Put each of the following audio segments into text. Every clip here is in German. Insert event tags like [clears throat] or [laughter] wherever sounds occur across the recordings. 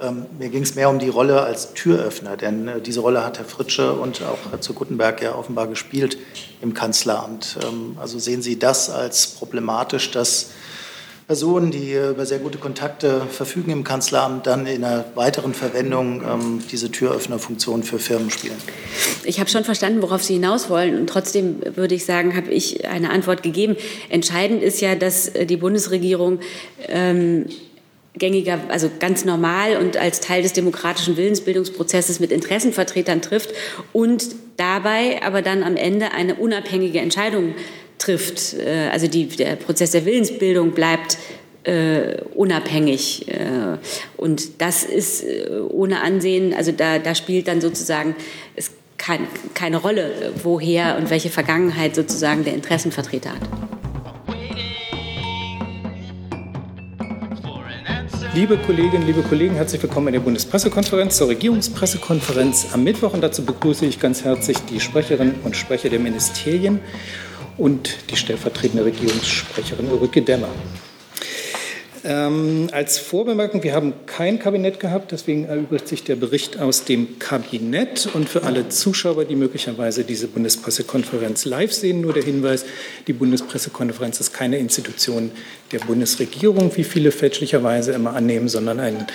Ähm, mir ging es mehr um die Rolle als Türöffner, denn äh, diese Rolle hat Herr Fritsche und auch Herr zu Guttenberg ja offenbar gespielt im Kanzleramt. Ähm, also sehen Sie das als problematisch, dass Personen, die über sehr gute Kontakte verfügen im Kanzleramt, dann in einer weiteren Verwendung ähm, diese Türöffnerfunktion für Firmen spielen. Ich habe schon verstanden, worauf Sie hinaus wollen. Und trotzdem würde ich sagen, habe ich eine Antwort gegeben. Entscheidend ist ja, dass äh, die Bundesregierung ähm, gängiger, also ganz normal und als Teil des demokratischen Willensbildungsprozesses mit Interessenvertretern trifft und dabei aber dann am Ende eine unabhängige Entscheidung trifft. Äh, also die, der Prozess der Willensbildung bleibt äh, unabhängig. Äh, und das ist äh, ohne Ansehen, also da, da spielt dann sozusagen es kein, keine Rolle, woher und welche Vergangenheit sozusagen der Interessenvertreter hat. Liebe Kolleginnen, liebe Kollegen, herzlich willkommen in der Bundespressekonferenz zur Regierungspressekonferenz am Mittwoch. Und dazu begrüße ich ganz herzlich die Sprecherinnen und Sprecher der Ministerien und die stellvertretende Regierungssprecherin Ulrike Dämmer. Ähm, als Vorbemerkung, wir haben kein Kabinett gehabt, deswegen erübrigt sich der Bericht aus dem Kabinett. Und für alle Zuschauer, die möglicherweise diese Bundespressekonferenz live sehen, nur der Hinweis, die Bundespressekonferenz ist keine Institution der Bundesregierung, wie viele fälschlicherweise immer annehmen, sondern ein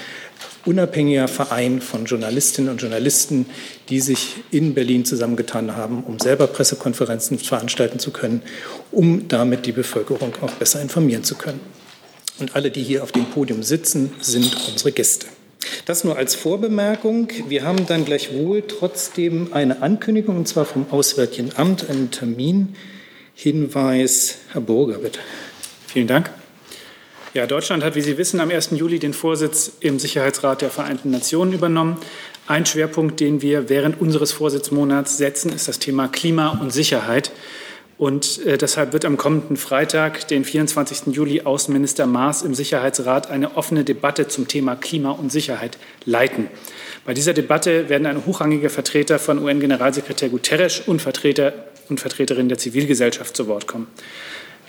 unabhängiger Verein von Journalistinnen und Journalisten, die sich in Berlin zusammengetan haben, um selber Pressekonferenzen veranstalten zu können, um damit die Bevölkerung auch besser informieren zu können. Und alle, die hier auf dem Podium sitzen, sind unsere Gäste. Das nur als Vorbemerkung. Wir haben dann gleichwohl trotzdem eine Ankündigung, und zwar vom Auswärtigen Amt, einen Terminhinweis. Herr Burger, bitte. Vielen Dank. Ja, Deutschland hat, wie Sie wissen, am 1. Juli den Vorsitz im Sicherheitsrat der Vereinten Nationen übernommen. Ein Schwerpunkt, den wir während unseres Vorsitzmonats setzen, ist das Thema Klima und Sicherheit. Und äh, deshalb wird am kommenden Freitag, den 24. Juli, Außenminister Maas im Sicherheitsrat eine offene Debatte zum Thema Klima und Sicherheit leiten. Bei dieser Debatte werden eine hochrangige Vertreter von UN-Generalsekretär Guterres und Vertreter und Vertreterinnen der Zivilgesellschaft zu Wort kommen.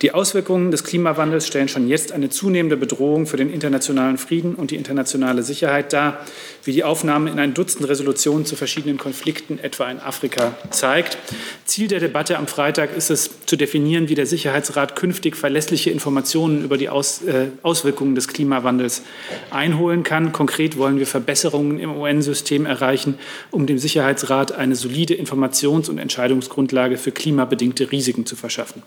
Die Auswirkungen des Klimawandels stellen schon jetzt eine zunehmende Bedrohung für den internationalen Frieden und die internationale Sicherheit dar, wie die Aufnahme in ein Dutzend Resolutionen zu verschiedenen Konflikten, etwa in Afrika, zeigt. Ziel der Debatte am Freitag ist es, zu definieren, wie der Sicherheitsrat künftig verlässliche Informationen über die Aus, äh, Auswirkungen des Klimawandels einholen kann. Konkret wollen wir Verbesserungen im UN-System erreichen, um dem Sicherheitsrat eine solide Informations- und Entscheidungsgrundlage für klimabedingte Risiken zu verschaffen.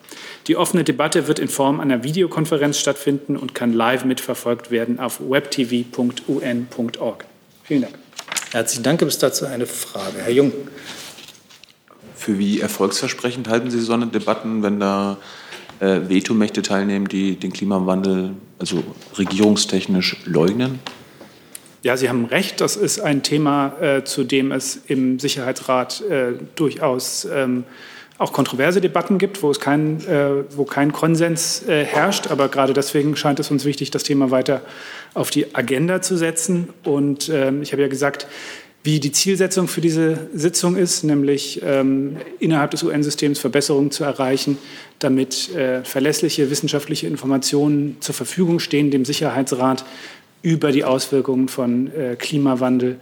Die offene Debatte Debatte wird in Form einer Videokonferenz stattfinden und kann live mitverfolgt werden auf webtv.un.org. Vielen Dank. Herzlichen Dank. Gibt es dazu eine Frage? Herr Jung. Für wie erfolgsversprechend halten Sie so eine Debatten, wenn da äh, Vetomächte teilnehmen, die den Klimawandel also regierungstechnisch leugnen? Ja, Sie haben recht. Das ist ein Thema, äh, zu dem es im Sicherheitsrat äh, durchaus ähm, auch kontroverse Debatten gibt, wo, es kein, äh, wo kein Konsens äh, herrscht. Aber gerade deswegen scheint es uns wichtig, das Thema weiter auf die Agenda zu setzen. Und ähm, ich habe ja gesagt, wie die Zielsetzung für diese Sitzung ist, nämlich ähm, innerhalb des UN-Systems Verbesserungen zu erreichen, damit äh, verlässliche wissenschaftliche Informationen zur Verfügung stehen, dem Sicherheitsrat über die Auswirkungen von äh, Klimawandel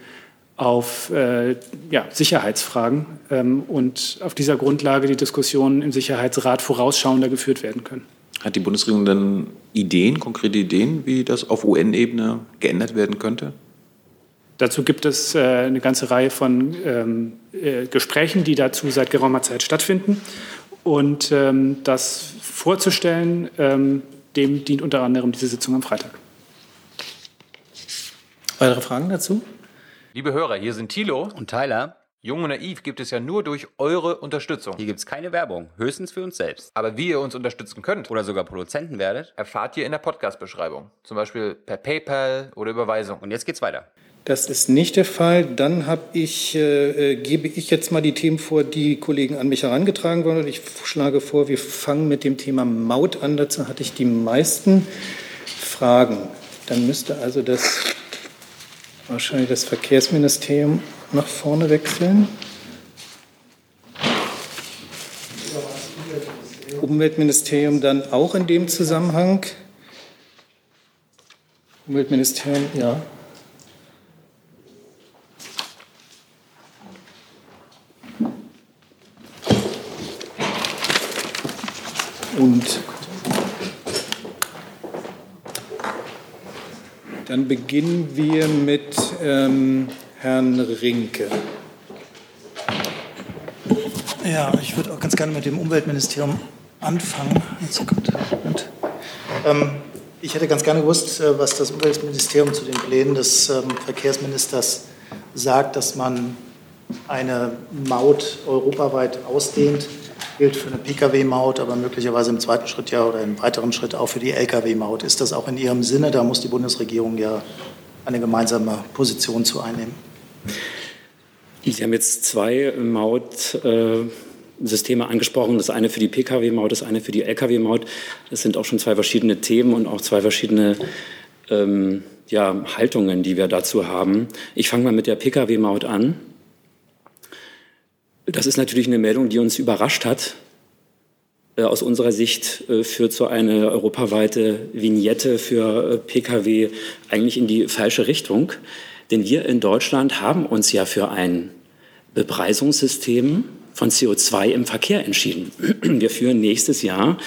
auf äh, ja, Sicherheitsfragen ähm, und auf dieser Grundlage die Diskussionen im Sicherheitsrat vorausschauender geführt werden können. Hat die Bundesregierung dann Ideen, konkrete Ideen, wie das auf UN-Ebene geändert werden könnte? Dazu gibt es äh, eine ganze Reihe von ähm, äh, Gesprächen, die dazu seit geraumer Zeit stattfinden. Und ähm, das vorzustellen, ähm, dem dient unter anderem diese Sitzung am Freitag. Weitere Fragen dazu? Liebe Hörer, hier sind Thilo und Tyler. Jung und Naiv gibt es ja nur durch eure Unterstützung. Hier gibt es keine Werbung, höchstens für uns selbst. Aber wie ihr uns unterstützen könnt oder sogar Produzenten werdet, erfahrt ihr in der Podcast-Beschreibung. Zum Beispiel per PayPal oder Überweisung. Und jetzt geht's weiter. Das ist nicht der Fall. Dann habe ich, äh, gebe ich jetzt mal die Themen vor, die Kollegen an mich herangetragen wurden. Ich schlage vor, wir fangen mit dem Thema Maut an. Dazu hatte ich die meisten Fragen. Dann müsste also das wahrscheinlich das Verkehrsministerium nach vorne wechseln. Umweltministerium dann auch in dem Zusammenhang? Umweltministerium, ja. Und dann beginnen wir mit ähm, Herrn Rinke. Ja, ich würde auch ganz gerne mit dem Umweltministerium anfangen. Und, ähm, ich hätte ganz gerne gewusst, äh, was das Umweltministerium zu den Plänen des ähm, Verkehrsministers sagt, dass man eine Maut europaweit ausdehnt. Gilt für eine Pkw-Maut, aber möglicherweise im zweiten Schritt ja oder im weiteren Schritt auch für die Lkw-Maut. Ist das auch in Ihrem Sinne? Da muss die Bundesregierung ja eine gemeinsame Position zu einnehmen. Sie haben jetzt zwei Mautsysteme angesprochen. Das eine für die Pkw-Maut, das eine für die Lkw-Maut. Das sind auch schon zwei verschiedene Themen und auch zwei verschiedene ähm, ja, Haltungen, die wir dazu haben. Ich fange mal mit der Pkw-Maut an. Das ist natürlich eine Meldung, die uns überrascht hat. Äh, aus unserer Sicht äh, führt so eine europaweite Vignette für äh, Pkw eigentlich in die falsche Richtung. Denn wir in Deutschland haben uns ja für ein Bepreisungssystem von CO2 im Verkehr entschieden. [clears throat] Wir führen nächstes Jahr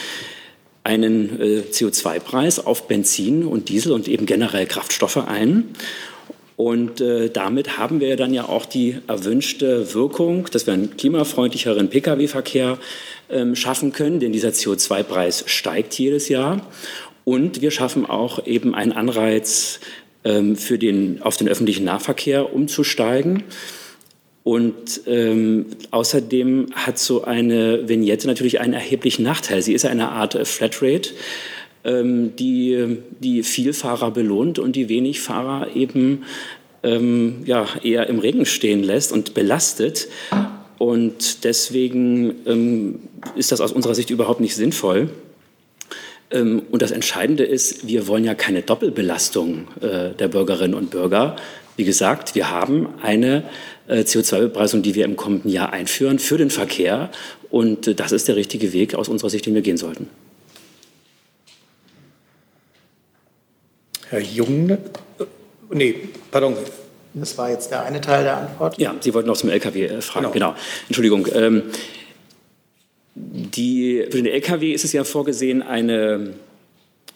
einen äh, CO2-Preis auf Benzin und Diesel und eben generell Kraftstoffe ein. Und äh, damit haben wir dann ja auch die erwünschte Wirkung, dass wir einen klimafreundlicheren Pkw-Verkehr ähm, schaffen können, denn dieser CO2-Preis steigt jedes Jahr. Und wir schaffen auch eben einen Anreiz ähm, für den, auf den öffentlichen Nahverkehr umzusteigen. Und ähm, außerdem hat so eine Vignette natürlich einen erheblichen Nachteil. Sie ist eine Art Flatrate, die die Vielfahrer belohnt und die Wenigfahrer eben ähm, ja, eher im Regen stehen lässt und belastet. Und deswegen ähm, ist das aus unserer Sicht überhaupt nicht sinnvoll. Ähm, und das Entscheidende ist, wir wollen ja keine Doppelbelastung äh, der Bürgerinnen und Bürger. Wie gesagt, wir haben eine äh, CO2-Bepreisung, die wir im kommenden Jahr einführen für den Verkehr. Und äh, das ist der richtige Weg aus unserer Sicht, den wir gehen sollten. Herr Jung, äh, nee, pardon. Das war jetzt der eine Teil der Antwort. Ja, Sie wollten noch zum LKW fragen. Genau. genau. Entschuldigung. Ähm, die, für den Lkw ist es ja vorgesehen, eine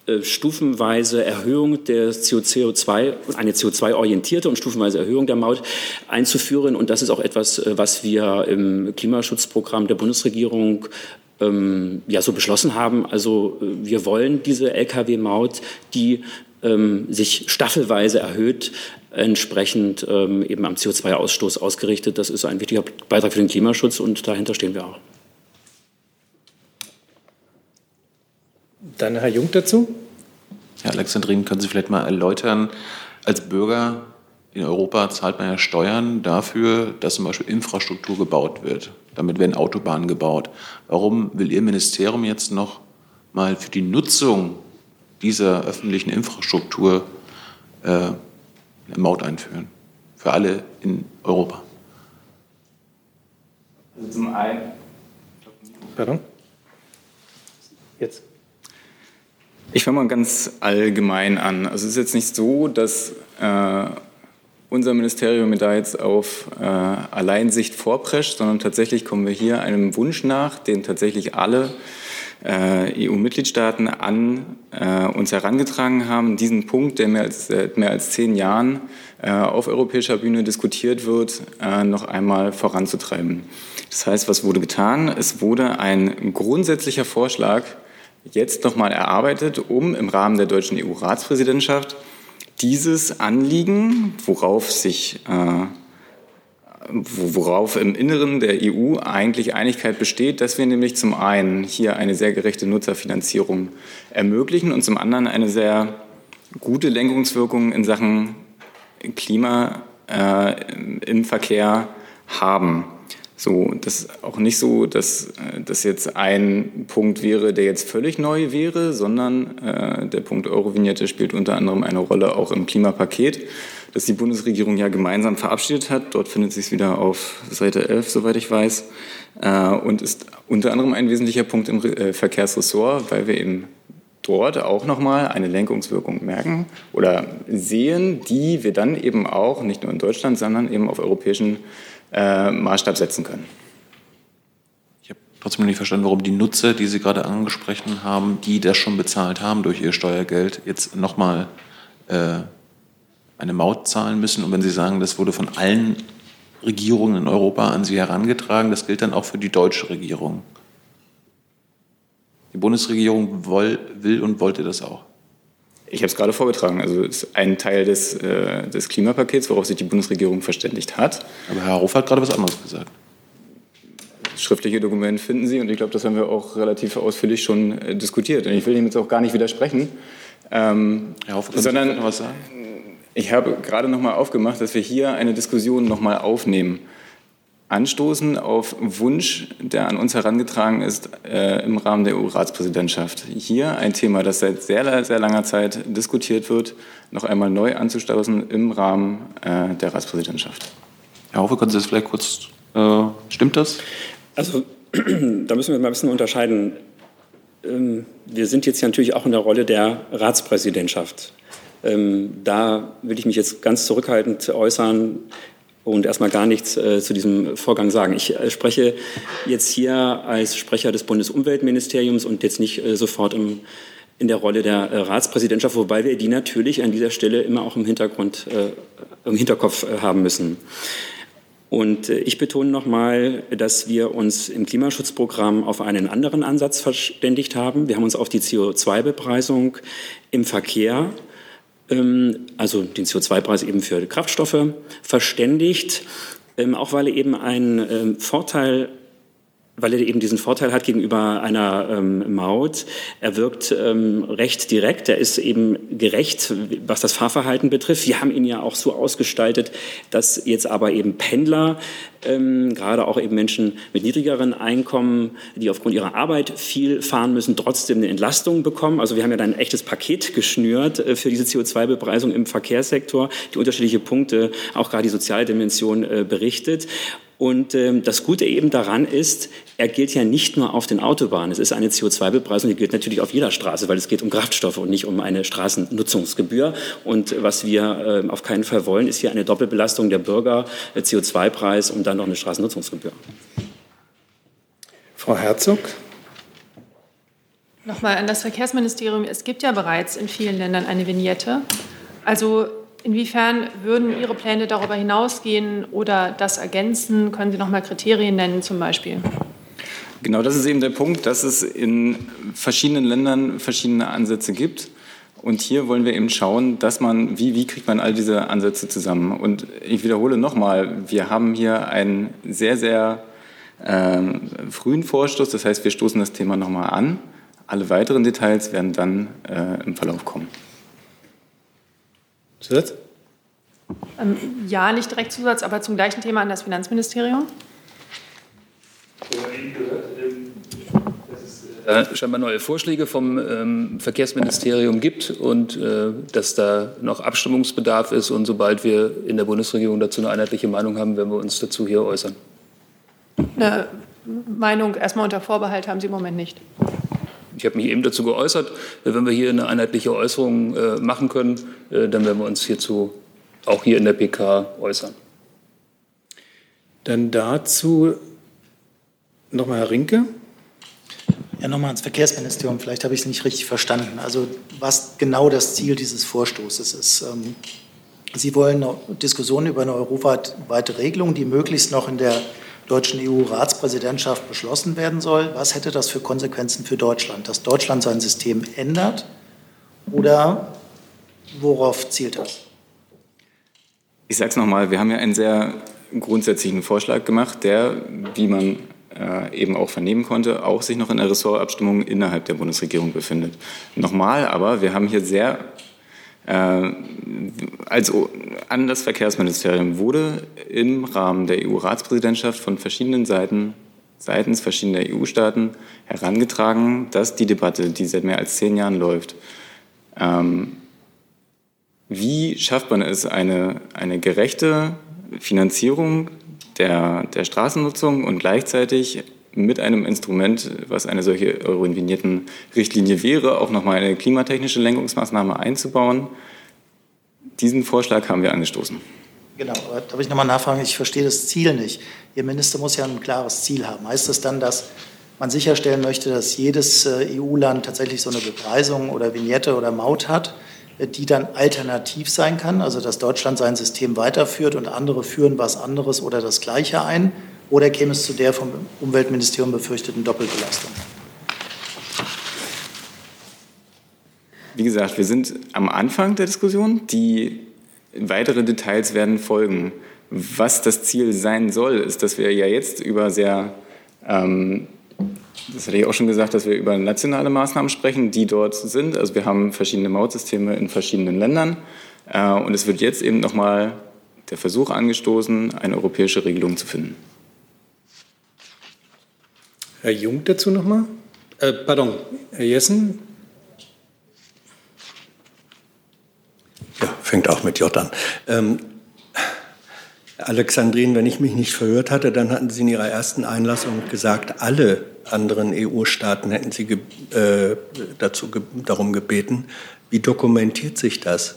äh, stufenweise Erhöhung der CO2, eine CO2-orientierte und stufenweise Erhöhung der Maut einzuführen. Und das ist auch etwas, äh, was wir im Klimaschutzprogramm der Bundesregierung ähm, ja so beschlossen haben. Also äh, wir wollen diese Lkw-Maut, die ähm, sich staffelweise erhöht, entsprechend ähm, eben am CO2-Ausstoß ausgerichtet. Das ist ein wichtiger Beitrag für den Klimaschutz und dahinter stehen wir auch. Dann Herr Jung dazu. Herr Alexandrin, können Sie vielleicht mal erläutern, als Bürger in Europa zahlt man ja Steuern dafür, dass zum Beispiel Infrastruktur gebaut wird. Damit werden Autobahnen gebaut. Warum will Ihr Ministerium jetzt noch mal für die Nutzung dieser öffentlichen Infrastruktur äh, eine Maut einführen? Für alle in Europa. Also zum einen. Pardon? Jetzt. Ich fange mal ganz allgemein an. Also es ist jetzt nicht so, dass äh, unser Ministerium da jetzt auf äh, Alleinsicht vorprescht, sondern tatsächlich kommen wir hier einem Wunsch nach, den tatsächlich alle äh, EU-Mitgliedstaaten an äh, uns herangetragen haben, diesen Punkt, der mehr als, mehr als zehn Jahren äh, auf europäischer Bühne diskutiert wird, äh, noch einmal voranzutreiben. Das heißt, was wurde getan? Es wurde ein grundsätzlicher Vorschlag jetzt nochmal erarbeitet, um im Rahmen der deutschen EU-Ratspräsidentschaft dieses Anliegen, worauf sich äh, worauf im Inneren der EU eigentlich Einigkeit besteht, dass wir nämlich zum einen hier eine sehr gerechte Nutzerfinanzierung ermöglichen und zum anderen eine sehr gute Lenkungswirkung in Sachen Klima äh, im Verkehr haben. So, das ist auch nicht so, dass äh, das jetzt ein Punkt wäre, der jetzt völlig neu wäre, sondern äh, der Punkt Eurovignette spielt unter anderem eine Rolle auch im Klimapaket, das die Bundesregierung ja gemeinsam verabschiedet hat. Dort findet sich es wieder auf Seite 11, soweit ich weiß, äh, und ist unter anderem ein wesentlicher Punkt im äh, Verkehrsressort, weil wir eben dort auch nochmal eine Lenkungswirkung merken oder sehen, die wir dann eben auch nicht nur in Deutschland, sondern eben auf europäischen äh, Maßstab setzen können. Ich habe trotzdem nicht verstanden, warum die Nutzer, die Sie gerade angesprochen haben, die das schon bezahlt haben durch ihr Steuergeld, jetzt nochmal äh, eine Maut zahlen müssen. Und wenn Sie sagen, das wurde von allen Regierungen in Europa an Sie herangetragen, das gilt dann auch für die deutsche Regierung. Die Bundesregierung will, will und wollte das auch. Ich habe es gerade vorgetragen. Also es ist ein Teil des, äh, des Klimapakets, worauf sich die Bundesregierung verständigt hat. Aber Herr Hofer hat gerade was anderes gesagt. Das schriftliche Dokument finden Sie und ich glaube, das haben wir auch relativ ausführlich schon äh, diskutiert. Und ich will dem jetzt auch gar nicht widersprechen. Ähm, Herr Hofer, können sondern Sie noch was sagen? ich habe gerade noch mal aufgemacht, dass wir hier eine Diskussion noch mal aufnehmen anstoßen auf Wunsch, der an uns herangetragen ist äh, im Rahmen der EU-Ratspräsidentschaft. Hier ein Thema, das seit sehr, sehr langer Zeit diskutiert wird, noch einmal neu anzustoßen im Rahmen äh, der Ratspräsidentschaft. Herr Hofer, können Sie das vielleicht kurz, äh, stimmt das? Also [clears throat] da müssen wir mal ein bisschen unterscheiden. Ähm, wir sind jetzt ja natürlich auch in der Rolle der Ratspräsidentschaft. Ähm, da will ich mich jetzt ganz zurückhaltend äußern und erstmal gar nichts äh, zu diesem Vorgang sagen. Ich äh, spreche jetzt hier als Sprecher des Bundesumweltministeriums und jetzt nicht äh, sofort im, in der Rolle der äh, Ratspräsidentschaft, wobei wir die natürlich an dieser Stelle immer auch im Hintergrund, äh, im Hinterkopf äh, haben müssen. Und ich betone nochmal, dass wir uns im Klimaschutzprogramm auf einen anderen Ansatz verständigt haben. Wir haben uns auf die CO2-Bepreisung im Verkehr also den CO2-Preis eben für Kraftstoffe, verständigt, ähm, auch weil er eben einen ähm, Vorteil weil er eben diesen Vorteil hat gegenüber einer ähm, Maut. Er wirkt ähm, recht direkt, er ist eben gerecht, was das Fahrverhalten betrifft. Wir haben ihn ja auch so ausgestaltet, dass jetzt aber eben Pendler, ähm, gerade auch eben Menschen mit niedrigeren Einkommen, die aufgrund ihrer Arbeit viel fahren müssen, trotzdem eine Entlastung bekommen. Also wir haben ja dann ein echtes Paket geschnürt äh, für diese CO2-Bepreisung im Verkehrssektor, die unterschiedliche Punkte, auch gerade die Sozialdimension äh, berichtet. Und ähm, das Gute eben daran ist, er gilt ja nicht nur auf den Autobahnen. Es ist eine CO2-Bepreisung, die gilt natürlich auf jeder Straße, weil es geht um Kraftstoffe und nicht um eine Straßennutzungsgebühr. Und was wir äh, auf keinen Fall wollen, ist hier eine Doppelbelastung der Bürger, äh, CO2-Preis und dann noch eine Straßennutzungsgebühr. Frau Herzog. Nochmal an das Verkehrsministerium. Es gibt ja bereits in vielen Ländern eine Vignette. Also Inwiefern würden Ihre Pläne darüber hinausgehen oder das ergänzen? Können Sie noch mal Kriterien nennen zum Beispiel? Genau, das ist eben der Punkt, dass es in verschiedenen Ländern verschiedene Ansätze gibt. Und hier wollen wir eben schauen, dass man, wie, wie kriegt man all diese Ansätze zusammen? Und ich wiederhole nochmal, wir haben hier einen sehr, sehr äh, frühen Vorstoß. Das heißt, wir stoßen das Thema nochmal an. Alle weiteren Details werden dann äh, im Verlauf kommen. Zusatz? Ähm, ja, nicht direkt Zusatz, aber zum gleichen Thema an das Finanzministerium. Äh, scheinbar neue Vorschläge vom ähm, Verkehrsministerium gibt und äh, dass da noch Abstimmungsbedarf ist. Und sobald wir in der Bundesregierung dazu eine einheitliche Meinung haben, werden wir uns dazu hier äußern. Eine Meinung erstmal unter Vorbehalt haben Sie im Moment nicht. Ich habe mich eben dazu geäußert. Wenn wir hier eine einheitliche Äußerung äh, machen können, äh, dann werden wir uns hierzu auch hier in der PK äußern. Dann dazu nochmal Herr Rinke. Ja, nochmal ans Verkehrsministerium. Vielleicht habe ich es nicht richtig verstanden. Also was genau das Ziel dieses Vorstoßes ist. Ähm, Sie wollen eine Diskussion über eine europaweite Regelung, die möglichst noch in der deutschen EU-Ratspräsidentschaft beschlossen werden soll. Was hätte das für Konsequenzen für Deutschland? Dass Deutschland sein System ändert oder worauf zielt das? Ich sage es nochmal, wir haben ja einen sehr grundsätzlichen Vorschlag gemacht, der, wie man äh, eben auch vernehmen konnte, auch sich noch in der Ressortabstimmung innerhalb der Bundesregierung befindet. Nochmal aber, wir haben hier sehr also an das Verkehrsministerium wurde im Rahmen der EU-Ratspräsidentschaft von verschiedenen Seiten, seitens verschiedener EU-Staaten herangetragen, dass die Debatte, die seit mehr als zehn Jahren läuft, ähm, wie schafft man es, eine, eine gerechte Finanzierung der, der Straßennutzung und gleichzeitig mit einem Instrument, was eine solche Euro-Vignetten-Richtlinie wäre, auch nochmal eine klimatechnische Lenkungsmaßnahme einzubauen. Diesen Vorschlag haben wir angestoßen. Genau, aber darf ich nochmal nachfragen? Ich verstehe das Ziel nicht. Ihr Minister muss ja ein klares Ziel haben. Heißt das dann, dass man sicherstellen möchte, dass jedes äh, EU-Land tatsächlich so eine Bepreisung oder Vignette oder Maut hat, äh, die dann alternativ sein kann, also dass Deutschland sein System weiterführt und andere führen was anderes oder das Gleiche ein, oder käme es zu der vom Umweltministerium befürchteten Doppelbelastung? Wie gesagt, wir sind am Anfang der Diskussion. Die weitere Details werden folgen. Was das Ziel sein soll, ist, dass wir ja jetzt über sehr, ähm, das hatte ich auch schon gesagt, dass wir über nationale Maßnahmen sprechen, die dort sind. Also wir haben verschiedene Mautsysteme in verschiedenen Ländern. Äh, und es wird jetzt eben nochmal der Versuch angestoßen, eine europäische Regelung zu finden. Herr Jung dazu nochmal? Äh, pardon, Herr Jessen? Ja, fängt auch mit J an. Ähm, Alexandrin, wenn ich mich nicht verhört hatte, dann hatten Sie in Ihrer ersten Einlassung gesagt, alle anderen EU-Staaten hätten Sie ge äh, dazu ge darum gebeten. Wie dokumentiert sich das?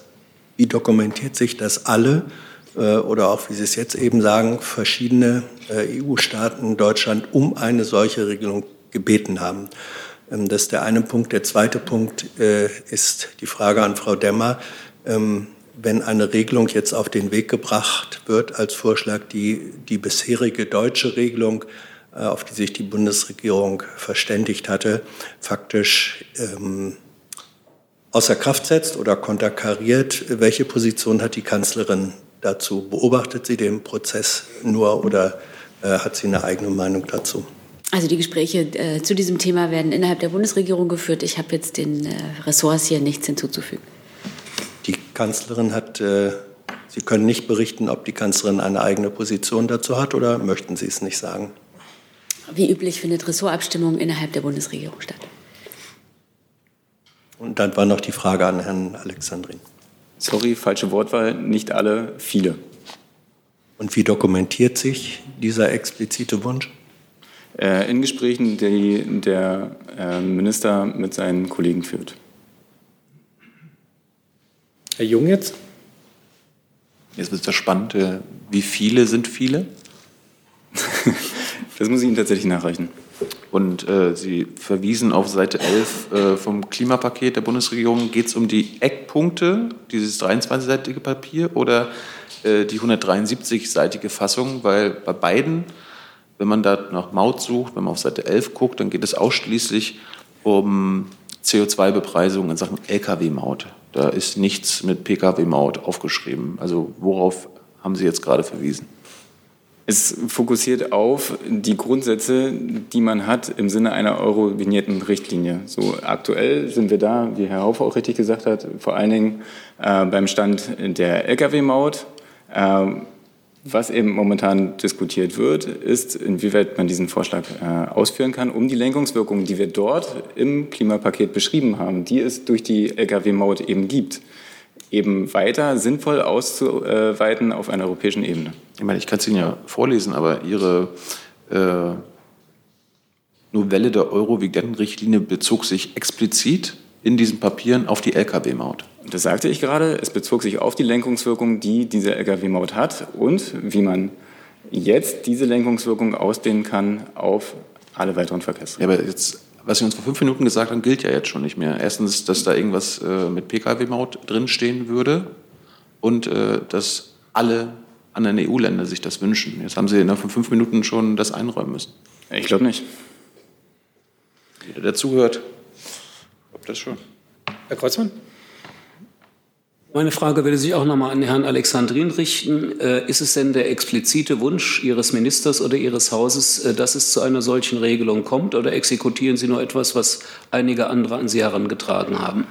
Wie dokumentiert sich das alle oder auch, wie Sie es jetzt eben sagen, verschiedene äh, EU-Staaten Deutschland um eine solche Regelung gebeten haben? Ähm, das ist der eine Punkt. Der zweite Punkt äh, ist die Frage an Frau Demmer. Ähm, wenn eine Regelung jetzt auf den Weg gebracht wird als Vorschlag, die die bisherige deutsche Regelung, äh, auf die sich die Bundesregierung verständigt hatte, faktisch ähm, außer Kraft setzt oder konterkariert. Welche Position hat die Kanzlerin dazu? Beobachtet sie den Prozess nur oder äh, hat sie eine eigene Meinung dazu? Also die Gespräche äh, zu diesem Thema werden innerhalb der Bundesregierung geführt. Ich habe jetzt den äh, Ressorts hier nichts hinzuzufügen. Die Kanzlerin hat, äh, Sie können nicht berichten, ob die Kanzlerin eine eigene Position dazu hat oder möchten Sie es nicht sagen? Wie üblich findet Ressortabstimmung innerhalb der Bundesregierung statt. Und dann war noch die Frage an Herrn Alexandrin. Sorry, falsche Wortwahl, nicht alle, viele. Und wie dokumentiert sich dieser explizite Wunsch? Äh, in Gesprächen, die der äh, Minister mit seinen Kollegen führt. Herr Jung jetzt? Jetzt wird es ja spannend. äh, Wie viele sind viele? [laughs] das muss ich Ihnen tatsächlich nachreichen. Und äh, Sie verwiesen auf Seite 11 äh, vom Klimapaket der Bundesregierung. Geht es um die Eckpunkte, dieses 23-seitige Papier, oder äh, die 173-seitige Fassung? Weil bei beiden, wenn man da nach Maut sucht, wenn man auf Seite 11 guckt, dann geht es ausschließlich um CO2-Bepreisung in Sachen Lkw-Maut. Da ist nichts mit Pkw-Maut aufgeschrieben. Also worauf haben Sie jetzt gerade verwiesen? Es fokussiert auf die Grundsätze, die man hat im Sinne einer Euro-Vignetten-Richtlinie. So aktuell sind wir da, wie Herr Haufe auch richtig gesagt hat, vor allen Dingen äh, beim Stand der Lkw-Maut. Äh, was eben momentan diskutiert wird, ist, inwieweit man diesen Vorschlag äh, ausführen kann, um die Lenkungswirkungen, die wir dort im Klimapaket beschrieben haben, die es durch die Lkw-Maut eben gibt, eben weiter sinnvoll auszuweiten auf einer europäischen Ebene. Ich meine, ich kann es Ihnen ja vorlesen, aber Ihre äh, Novelle der Euro-Vignetten-Richtlinie bezog sich explizit in diesen Papieren auf die Lkw-Maut. Das sagte ich gerade. Es bezog sich auf die Lenkungswirkung, die diese Lkw-Maut hat und wie man jetzt diese Lenkungswirkung ausdehnen kann auf alle weiteren Verkehrsträger. Ja, aber jetzt, was Sie uns vor fünf Minuten gesagt haben, gilt ja jetzt schon nicht mehr. Erstens, dass da irgendwas äh, mit Pkw-Maut drinstehen würde und äh, dass alle anderen EU-Länder sich das wünschen. Jetzt haben Sie innerhalb von fünf Minuten schon das einräumen müssen. Ich glaube nicht. Jeder, der zuhört, glaubt das schon. Herr Kreuzmann? Meine Frage würde sich auch nochmal an Herrn Alexandrin richten. Äh, ist es denn der explizite Wunsch Ihres Ministers oder Ihres Hauses, äh, dass es zu einer solchen Regelung kommt, oder exekutieren Sie nur etwas, was einige andere an Sie herangetragen haben?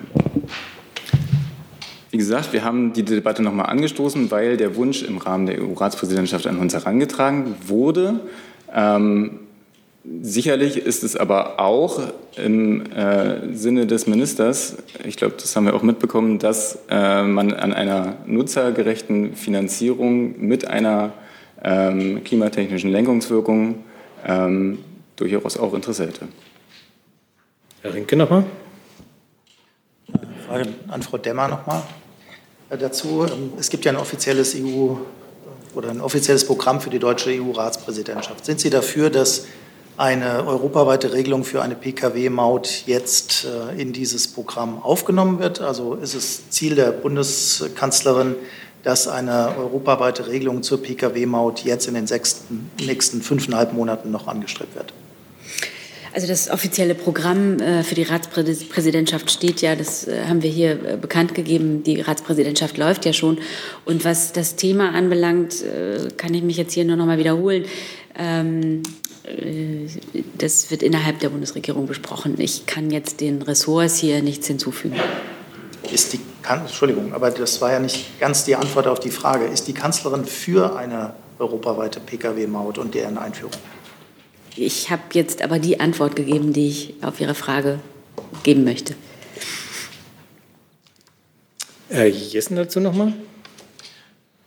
Wie gesagt, wir haben die Debatte nochmal angestoßen, weil der Wunsch im Rahmen der EU-Ratspräsidentschaft an uns herangetragen wurde. Ähm, Sicherlich ist es aber auch im äh, Sinne des Ministers, ich glaube, das haben wir auch mitbekommen, dass äh, man an einer nutzergerechten Finanzierung mit einer ähm, klimatechnischen Lenkungswirkung ähm, durchaus auch Interesse hätte. Herr Rinke nochmal. Frage an Frau Demmer nochmal äh, dazu. Ähm, es gibt ja ein offizielles EU oder ein offizielles Programm für die deutsche EU-Ratspräsidentschaft. Sind Sie dafür, dass eine europaweite Regelung für eine Pkw-Maut jetzt äh, in dieses Programm aufgenommen wird. Also ist es Ziel der Bundeskanzlerin, dass eine europaweite Regelung zur Pkw-Maut jetzt in den sechsten, nächsten fünfeinhalb Monaten noch angestrebt wird. Also das offizielle Programm äh, für die Ratspräsidentschaft steht ja, das äh, haben wir hier bekannt gegeben. Die Ratspräsidentschaft läuft ja schon. Und was das Thema anbelangt, kann ich mich jetzt hier nur noch mal wiederholen. Ähm, das wird innerhalb der Bundesregierung besprochen. Ich kann jetzt den Ressorts hier nichts hinzufügen. Ist die Entschuldigung, aber das war ja nicht ganz die Antwort auf die Frage. Ist die Kanzlerin für eine europaweite Pkw-Maut und deren Einführung? Ich habe jetzt aber die Antwort gegeben, die ich auf Ihre Frage geben möchte. Herr Jessen dazu nochmal.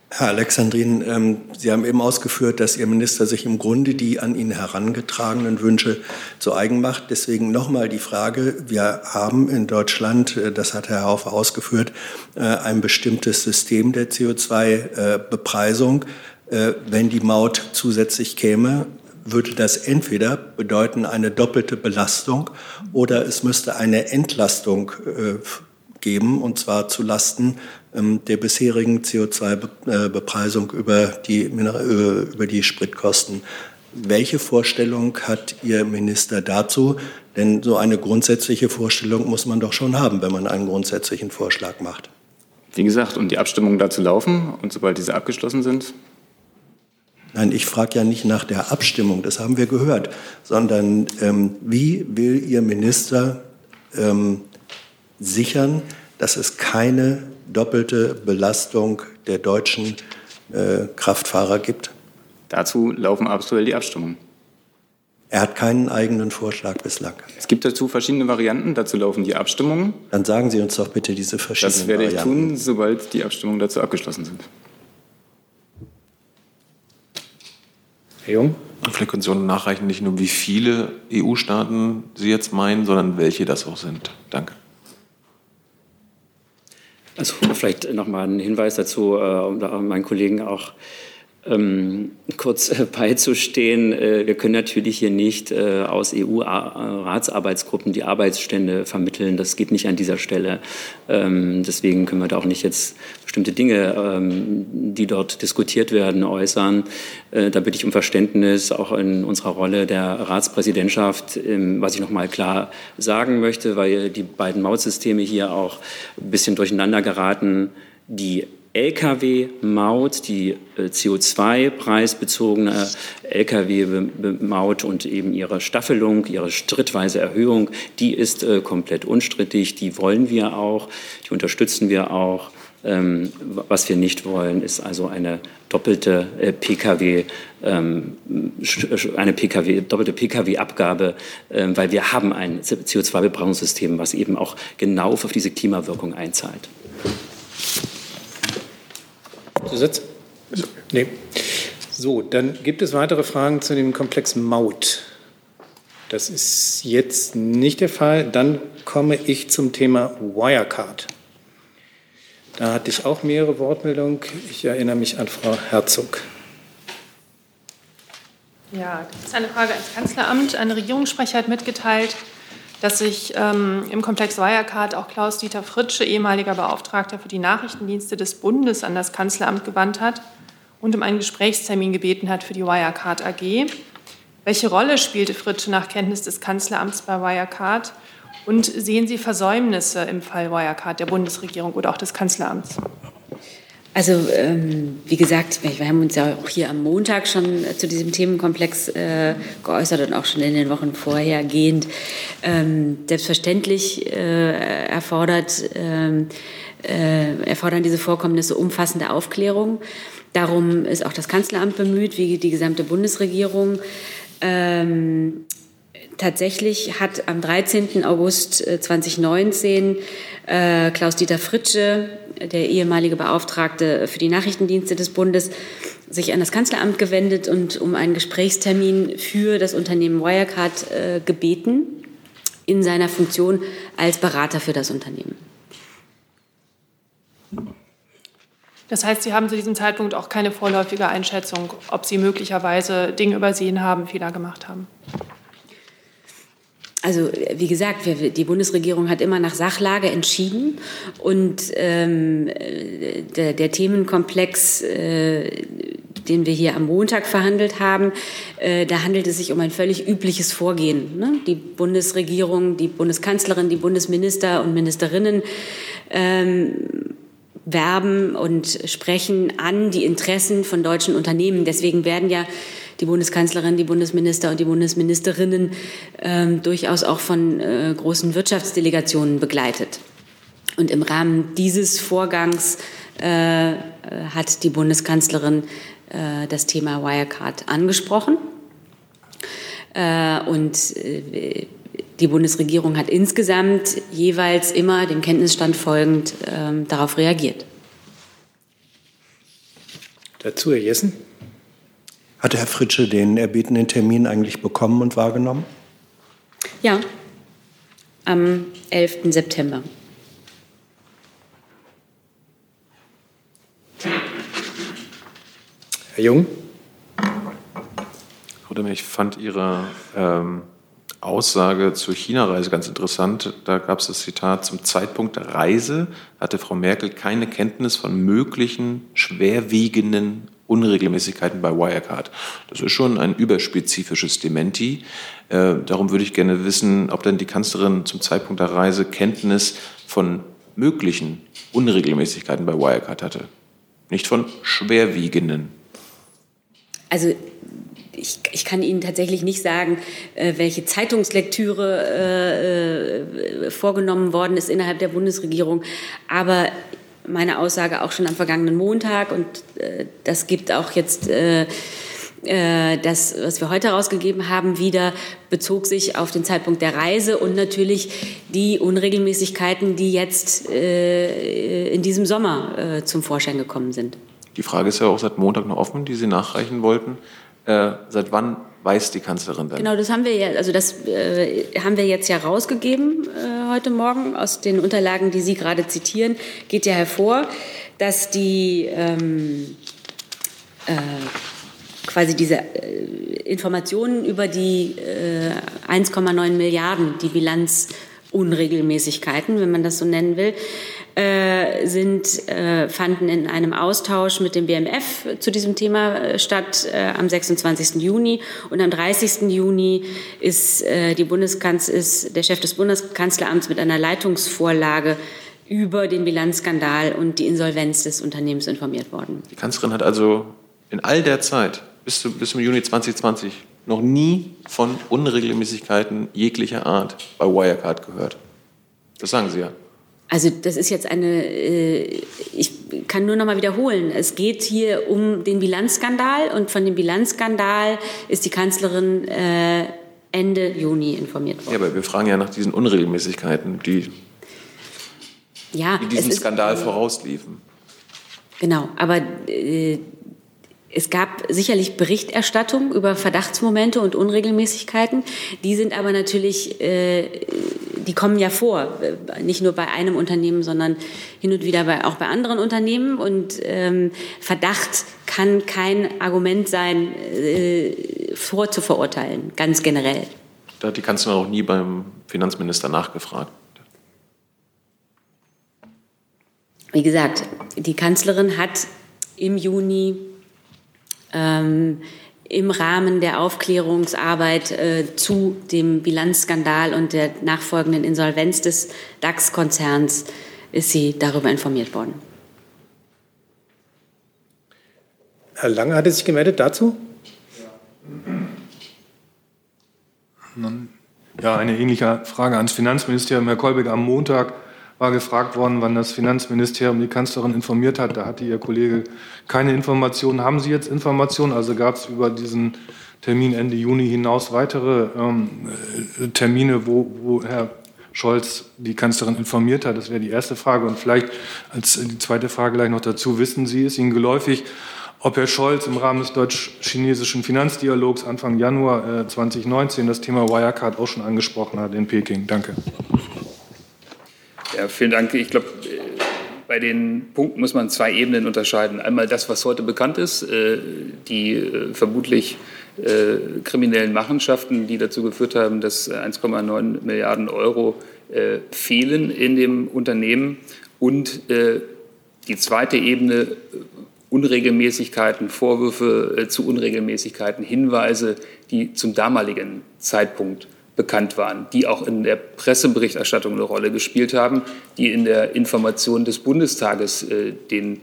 Herr Alexandrin, ähm, Sie haben eben ausgeführt, dass Ihr Minister sich im Grunde die an ihn herangetragenen Wünsche zu eigen macht. Deswegen nochmal die Frage, wir haben in Deutschland, äh, das hat Herr Haufe ausgeführt, äh, ein bestimmtes System der CO2-Bepreisung. Äh, wenn die Maut zusätzlich käme, würde das entweder bedeuten eine doppelte Belastung oder es müsste eine Entlastung äh, geben, und zwar zu Lasten ähm, der bisherigen CO2-Bepreisung über die, äh, über die Spritkosten. Welche Vorstellung hat Ihr Minister dazu? Denn so eine grundsätzliche Vorstellung muss man doch schon haben, wenn man einen grundsätzlichen Vorschlag macht. Wie gesagt, und die Abstimmungen dazu laufen. Und sobald diese abgeschlossen sind, Nein, ich frage ja nicht nach der Abstimmung, das haben wir gehört, sondern ähm, wie will Ihr Minister ähm, sichern, dass es keine doppelte Belastung der deutschen äh, Kraftfahrer gibt? Dazu laufen aktuell die Abstimmungen. Er hat keinen eigenen Vorschlag bislang. Es gibt dazu verschiedene Varianten, dazu laufen die Abstimmungen. Dann sagen Sie uns doch bitte diese verschiedenen Varianten. Das werde Varianten. ich tun, sobald die Abstimmungen dazu abgeschlossen sind. Herr Jung? Vielleicht können Sie auch nachreichen, nicht nur wie viele EU-Staaten Sie jetzt meinen, sondern welche das auch sind. Danke. Also vielleicht noch mal ein Hinweis dazu, äh, um da meinen Kollegen auch ähm, kurz äh, beizustehen. Äh, wir können natürlich hier nicht äh, aus EU-Ratsarbeitsgruppen die Arbeitsstände vermitteln. Das geht nicht an dieser Stelle. Ähm, deswegen können wir da auch nicht jetzt bestimmte Dinge, ähm, die dort diskutiert werden, äußern. Da bitte ich um Verständnis, auch in unserer Rolle der Ratspräsidentschaft, ähm, was ich noch mal klar sagen möchte, weil die beiden Mautsysteme hier auch ein bisschen durcheinander geraten. Die Lkw-Maut, die äh, CO2-preisbezogene Lkw-Maut und eben ihre Staffelung, ihre schrittweise Erhöhung, die ist äh, komplett unstrittig. Die wollen wir auch, die unterstützen wir auch. Ähm, was wir nicht wollen, ist also eine doppelte äh, Pkw, ähm, eine Pkw, doppelte Pkw-Abgabe, äh, weil wir haben ein CO2-Bepreisungssystem, was eben auch genau auf diese Klimawirkung einzahlt. Zusatz? Nee. So, dann gibt es weitere Fragen zu dem Komplex Maut. Das ist jetzt nicht der Fall. Dann komme ich zum Thema Wirecard. Da hatte ich auch mehrere Wortmeldungen. Ich erinnere mich an Frau Herzog. Ja, das ist eine Frage ans Kanzleramt. Ein Regierungssprecher hat mitgeteilt, dass sich ähm, im Komplex Wirecard auch Klaus-Dieter Fritsche, ehemaliger Beauftragter für die Nachrichtendienste des Bundes, an das Kanzleramt gewandt hat und um einen Gesprächstermin gebeten hat für die Wirecard AG. Welche Rolle spielte Fritsche nach Kenntnis des Kanzleramts bei Wirecard? Und sehen Sie Versäumnisse im Fall Wirecard der Bundesregierung oder auch des Kanzleramts? Also ähm, wie gesagt, wir haben uns ja auch hier am Montag schon zu diesem Themenkomplex äh, geäußert und auch schon in den Wochen vorhergehend. Ähm, selbstverständlich äh, erfordert, ähm, äh, erfordern diese Vorkommnisse umfassende Aufklärung. Darum ist auch das Kanzleramt bemüht, wie die gesamte Bundesregierung. Ähm, Tatsächlich hat am 13. August 2019 äh, Klaus-Dieter Fritsche, der ehemalige Beauftragte für die Nachrichtendienste des Bundes, sich an das Kanzleramt gewendet und um einen Gesprächstermin für das Unternehmen Wirecard äh, gebeten, in seiner Funktion als Berater für das Unternehmen. Das heißt, Sie haben zu diesem Zeitpunkt auch keine vorläufige Einschätzung, ob Sie möglicherweise Dinge übersehen haben, Fehler gemacht haben? Also wie gesagt, wir, die Bundesregierung hat immer nach Sachlage entschieden und ähm, der, der, Themenkomplex, äh, den wir hier am Montag verhandelt haben, äh, da handelt es sich um ein völlig übliches Vorgehen. Ne? Die Bundesregierung, die Bundeskanzlerin, die Bundesminister und Ministerinnen ähm, werben und sprechen an die Interessen von deutschen Unternehmen. Deswegen werden ja die Bundeskanzlerin, die Bundesminister und die Bundesministerinnen ähm, durchaus auch von äh, großen Wirtschaftsdelegationen begleitet. Und im Rahmen dieses Vorgangs äh, hat die Bundeskanzlerin äh, das Thema Wirecard angesprochen. Äh, und äh, die Bundesregierung hat insgesamt jeweils immer dem Kenntnisstand folgend ähm, darauf reagiert. Dazu Herr Jessen. Hatte Herr Fritsche den erbetenen Termin eigentlich bekommen und wahrgenommen? Ja, am 11. September. Herr Jung. Ich fand Ihre ähm, Aussage zur China-Reise ganz interessant. Da gab es das Zitat, zum Zeitpunkt der Reise hatte Frau Merkel keine Kenntnis von möglichen schwerwiegenden Unregelmäßigkeiten bei Wirecard. Das ist schon ein überspezifisches Dementi. Äh, darum würde ich gerne wissen, ob denn die Kanzlerin zum Zeitpunkt der Reise Kenntnis von möglichen Unregelmäßigkeiten bei Wirecard hatte, nicht von schwerwiegenden. Also ich, ich, kann Ihnen tatsächlich nicht sagen, äh, welche Zeitungslektüre äh, äh, vorgenommen worden ist innerhalb der Bundesregierung. Aber meine Aussage auch schon am vergangenen Montag und äh, das gibt auch jetzt äh, äh, das, was wir heute herausgegeben haben, wieder bezog sich auf den Zeitpunkt der Reise und natürlich die Unregelmäßigkeiten, die jetzt äh, in diesem Sommer äh, zum Vorschein gekommen sind. Die Frage ist ja auch seit Montag noch offen, die Sie nachreichen wollten. Äh, seit wann weiß die Kanzlerin denn? Genau, das haben wir ja, also das äh, haben wir jetzt ja rausgegeben äh, heute Morgen aus den Unterlagen, die Sie gerade zitieren, geht ja hervor, dass die ähm, äh, quasi diese äh, Informationen über die 1,9 äh, Milliarden, die Bilanzunregelmäßigkeiten, wenn man das so nennen will, äh, sind, äh, fanden in einem Austausch mit dem BMF zu diesem Thema äh, statt äh, am 26. Juni. Und am 30. Juni ist, äh, die Bundeskanz ist der Chef des Bundeskanzleramts mit einer Leitungsvorlage über den Bilanzskandal und die Insolvenz des Unternehmens informiert worden. Die Kanzlerin hat also in all der Zeit bis, zu, bis zum Juni 2020 noch nie von Unregelmäßigkeiten jeglicher Art bei Wirecard gehört. Das sagen Sie ja. Also das ist jetzt eine, äh, ich kann nur noch mal wiederholen, es geht hier um den Bilanzskandal und von dem Bilanzskandal ist die Kanzlerin äh, Ende Juni informiert worden. Ja, aber wir fragen ja nach diesen Unregelmäßigkeiten, die, ja, die diesen Skandal vorausliefen. Genau, aber äh, es gab sicherlich Berichterstattung über Verdachtsmomente und Unregelmäßigkeiten. Die sind aber natürlich, äh, die kommen ja vor, nicht nur bei einem Unternehmen, sondern hin und wieder bei, auch bei anderen Unternehmen. Und ähm, Verdacht kann kein Argument sein, äh, vorzuverurteilen, ganz generell. Da hat die Kanzlerin auch nie beim Finanzminister nachgefragt. Wie gesagt, die Kanzlerin hat im Juni ähm, im Rahmen der Aufklärungsarbeit äh, zu dem Bilanzskandal und der nachfolgenden Insolvenz des DAX-Konzerns ist sie darüber informiert worden. Herr Lange hatte sich gemeldet dazu? Ja, eine ähnliche Frage ans Finanzministerium. Herr Kolbeck, am Montag war gefragt worden, wann das Finanzministerium die Kanzlerin informiert hat. Da hatte Ihr Kollege keine Informationen. Haben Sie jetzt Informationen? Also gab es über diesen Termin Ende Juni hinaus weitere ähm, äh, Termine, wo, wo Herr Scholz die Kanzlerin informiert hat? Das wäre die erste Frage. Und vielleicht als die zweite Frage gleich noch dazu. Wissen Sie, ist Ihnen geläufig, ob Herr Scholz im Rahmen des deutsch-chinesischen Finanzdialogs Anfang Januar äh, 2019 das Thema Wirecard auch schon angesprochen hat in Peking? Danke. Ja, vielen Dank. Ich glaube, bei bei den Punkten muss man zwei Ebenen unterscheiden. Einmal das, was heute bekannt ist, äh, die äh, vermutlich äh, kriminellen Machenschaften, die dazu geführt haben, dass 1,9 Milliarden Euro fehlen in dem Unternehmen. Und die zweite Ebene, Unregelmäßigkeiten, Vorwürfe zu Unregelmäßigkeiten, Hinweise, die zum damaligen Zeitpunkt bekannt waren, die auch in der Presseberichterstattung eine Rolle gespielt haben, die in der Information des Bundestages, äh, den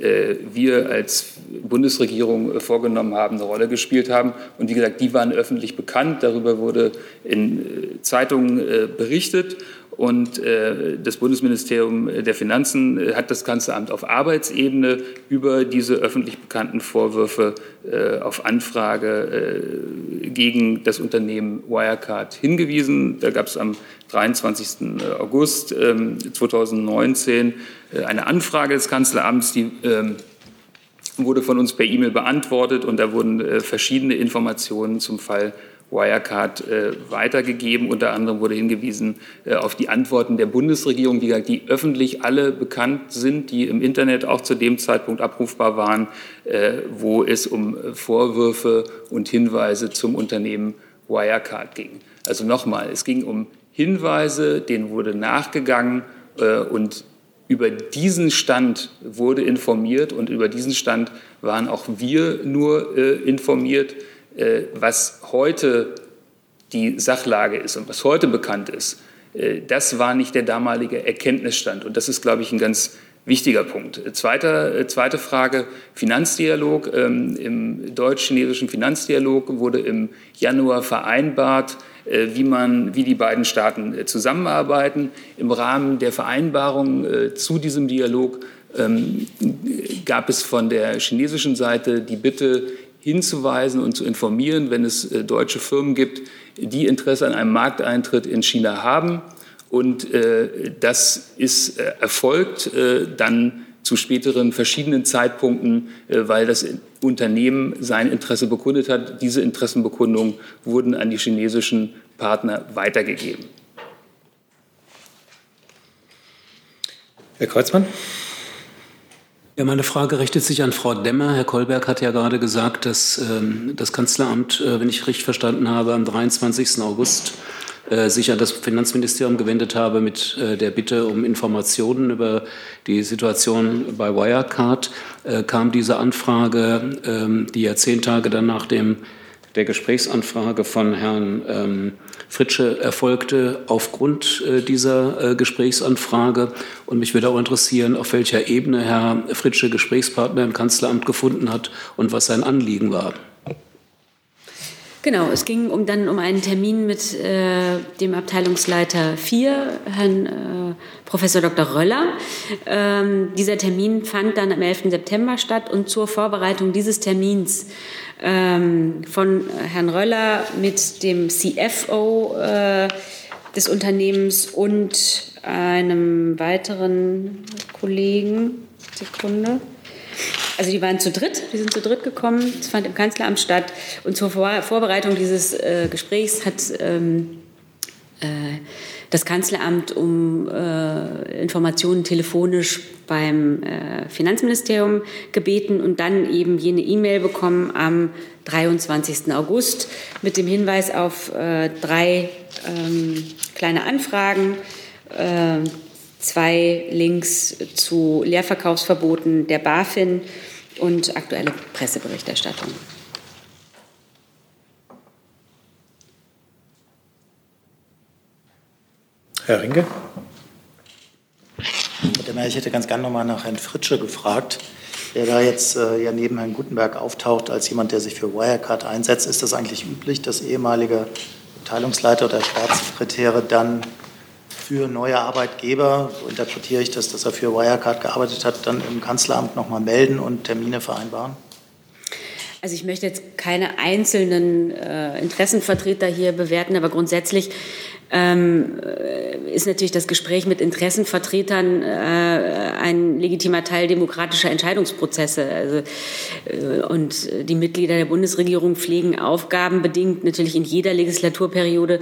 äh, wir als Bundesregierung äh, vorgenommen haben, eine Rolle gespielt haben. Und wie gesagt, die waren öffentlich bekannt. Darüber wurde in äh, Zeitungen äh, berichtet. Und äh, das Bundesministerium der Finanzen äh, hat das Kanzleramt auf Arbeitsebene über diese öffentlich bekannten Vorwürfe äh, auf Anfrage äh, gegen das Unternehmen Wirecard hingewiesen. Da gab es am 23. August 2019 ähm, äh, eine Anfrage des Kanzleramts, die ähm, wurde von uns per E-Mail beantwortet und da wurden äh, verschiedene Informationen zum Fall Wirecard äh, weitergegeben. Unter anderem wurde hingewiesen äh, auf die Antworten der Bundesregierung, die, die, öffentlich alle bekannt sind, die im Internet auch zu dem Zeitpunkt abrufbar waren, äh, wo es um Vorwürfe und Hinweise zum Unternehmen Wirecard ging. Also nochmal, es ging um Hinweise, denen wurde nachgegangen äh, und über diesen Stand wurde informiert und über diesen Stand waren auch wir nur äh, informiert. Äh, was heute die Sachlage ist und was heute bekannt ist, äh, das war nicht der damalige Erkenntnisstand. Und das ist, glaube ich, ein ganz wichtiger Punkt. Äh, zweite Frage, Finanzdialog. Ähm, Im deutsch-chinesischen Finanzdialog wurde im Januar vereinbart, wie, man, wie die beiden Staaten zusammenarbeiten. Im Rahmen der Vereinbarung zu diesem Dialog ähm, gab es von der chinesischen Seite die Bitte, hinzuweisen und zu informieren, wenn es äh, deutsche Firmen gibt, die Interesse an einem Markteintritt in China haben. Und äh, das ist äh, erfolgt dann zu späteren verschiedenen Zeitpunkten, weil das Unternehmen sein Interesse bekundet hat. Diese Interessenbekundungen wurden an die chinesischen Partner weitergegeben. Herr Kreuzmann. Ja, meine Frage richtet sich an Frau Demmer. Herr Kolberg hat ja gerade gesagt, dass ähm, das Kanzleramt, äh, wenn ich richtig verstanden habe, am 23. August äh, sich an das Finanzministerium gewendet habe mit äh, der Bitte um Informationen über die Situation bei Wirecard. Äh, kam diese Anfrage, ähm, die ja zehn Tage dann nach dem der Gesprächsanfrage von Herrn ähm, Fritsche erfolgte aufgrund äh, dieser äh, Gesprächsanfrage. Und mich würde auch interessieren, auf welcher Ebene Herr Fritsche Gesprächspartner im Kanzleramt gefunden hat und was sein Anliegen war. Genau, es ging um, dann um einen Termin mit äh, dem Abteilungsleiter 4, Herrn äh, Professor Dr. Röller. Ähm, dieser Termin fand dann am 11. September statt und zur Vorbereitung dieses Termins ähm, von Herrn Röller mit dem CFO äh, des Unternehmens und einem weiteren Kollegen. Sekunde. Also die waren zu dritt, die sind zu dritt gekommen. Es fand im Kanzleramt statt. Und zur Vor Vorbereitung dieses äh, Gesprächs hat ähm, äh, das Kanzleramt um äh, Informationen telefonisch beim äh, Finanzministerium gebeten und dann eben jene E-Mail bekommen am 23. August mit dem Hinweis auf äh, drei ähm, kleine Anfragen, äh, zwei Links zu Leerverkaufsverboten der BaFin und aktuelle Presseberichterstattung. Herr Rinke. Ich hätte ganz gerne noch mal nach Herrn Fritsche gefragt, der da jetzt äh, ja neben Herrn Gutenberg auftaucht als jemand, der sich für Wirecard einsetzt. Ist das eigentlich üblich, dass ehemalige Abteilungsleiter oder Staatssekretäre dann für neue Arbeitgeber, so interpretiere ich das, dass er für Wirecard gearbeitet hat, dann im Kanzleramt noch mal melden und Termine vereinbaren? Also ich möchte jetzt keine einzelnen äh, Interessenvertreter hier bewerten, aber grundsätzlich ähm, ist natürlich das Gespräch mit Interessenvertretern äh, ein legitimer Teil demokratischer Entscheidungsprozesse. Also, äh, und die Mitglieder der Bundesregierung pflegen aufgabenbedingt natürlich in jeder Legislaturperiode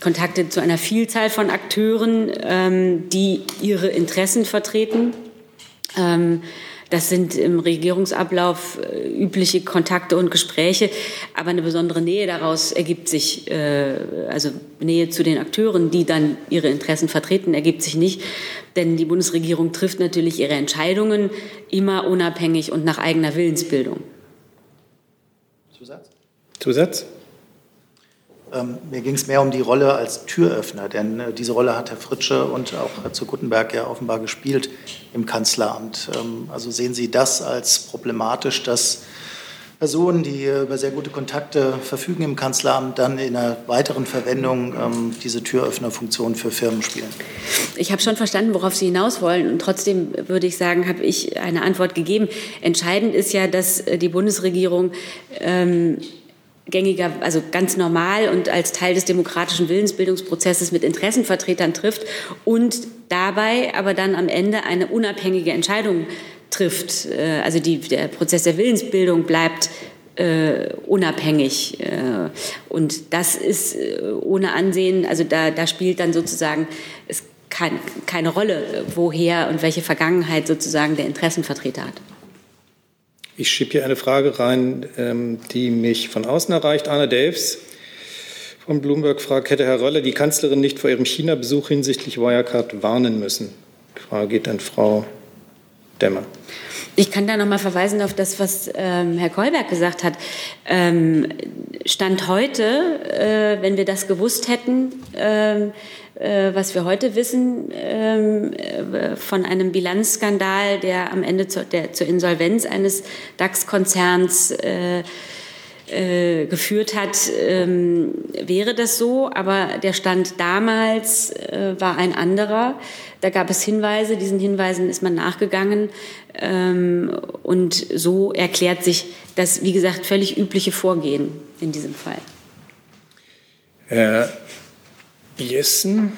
Kontakte zu einer Vielzahl von Akteuren, ähm, die ihre Interessen vertreten. Ähm, das sind im Regierungsablauf äh, übliche Kontakte und Gespräche, aber eine besondere Nähe daraus ergibt sich, äh, also Nähe zu den Akteuren, die dann ihre Interessen vertreten, ergibt sich nicht. Denn die Bundesregierung trifft natürlich ihre Entscheidungen immer unabhängig und nach eigener Willensbildung. Zusatz? Zusatz? Ähm, mir ging es mehr um die Rolle als Türöffner, denn äh, diese Rolle hat Herr Fritsche und auch Herr zu Guttenberg ja offenbar gespielt im Kanzleramt. Ähm, also sehen Sie das als problematisch, dass Personen, die über sehr gute Kontakte verfügen im Kanzleramt, dann in einer weiteren Verwendung ähm, diese Türöffnerfunktion für Firmen spielen? Ich habe schon verstanden, worauf Sie hinaus wollen. Und trotzdem würde ich sagen, habe ich eine Antwort gegeben. Entscheidend ist ja, dass äh, die Bundesregierung ähm, gängiger, also ganz normal und als Teil des demokratischen Willensbildungsprozesses mit Interessenvertretern trifft und dabei aber dann am Ende eine unabhängige Entscheidung trifft. Äh, also die, der Prozess der Willensbildung bleibt äh, unabhängig. Äh, und das ist äh, ohne Ansehen, also da, da spielt dann sozusagen es kein, keine Rolle, woher und welche Vergangenheit sozusagen der Interessenvertreter hat. Ich schiebe hier eine Frage rein, ähm, die mich von außen erreicht. Arne Delfs von Bloomberg fragt, hätte Herr Röller die Kanzlerin nicht vor ihrem China-Besuch hinsichtlich Wirecard warnen müssen? Die Frage geht an Frau Dämmer. Ich kann da noch mal verweisen auf das, was ähm, Herr Kolberg gesagt hat. Ähm, Stand heute, äh, wenn wir das gewusst hätten, ähm, äh, was wir heute wissen ähm, äh, von einem Bilanzskandal, der am Ende zur, der, zur Insolvenz eines DAX-Konzerns äh, äh, geführt hat, ähm, wäre das so. Aber der Stand damals äh, war ein anderer. Da gab es Hinweise, diesen Hinweisen ist man nachgegangen. Ähm, und so erklärt sich das, wie gesagt, völlig übliche Vorgehen in diesem Fall. Herr Jessen.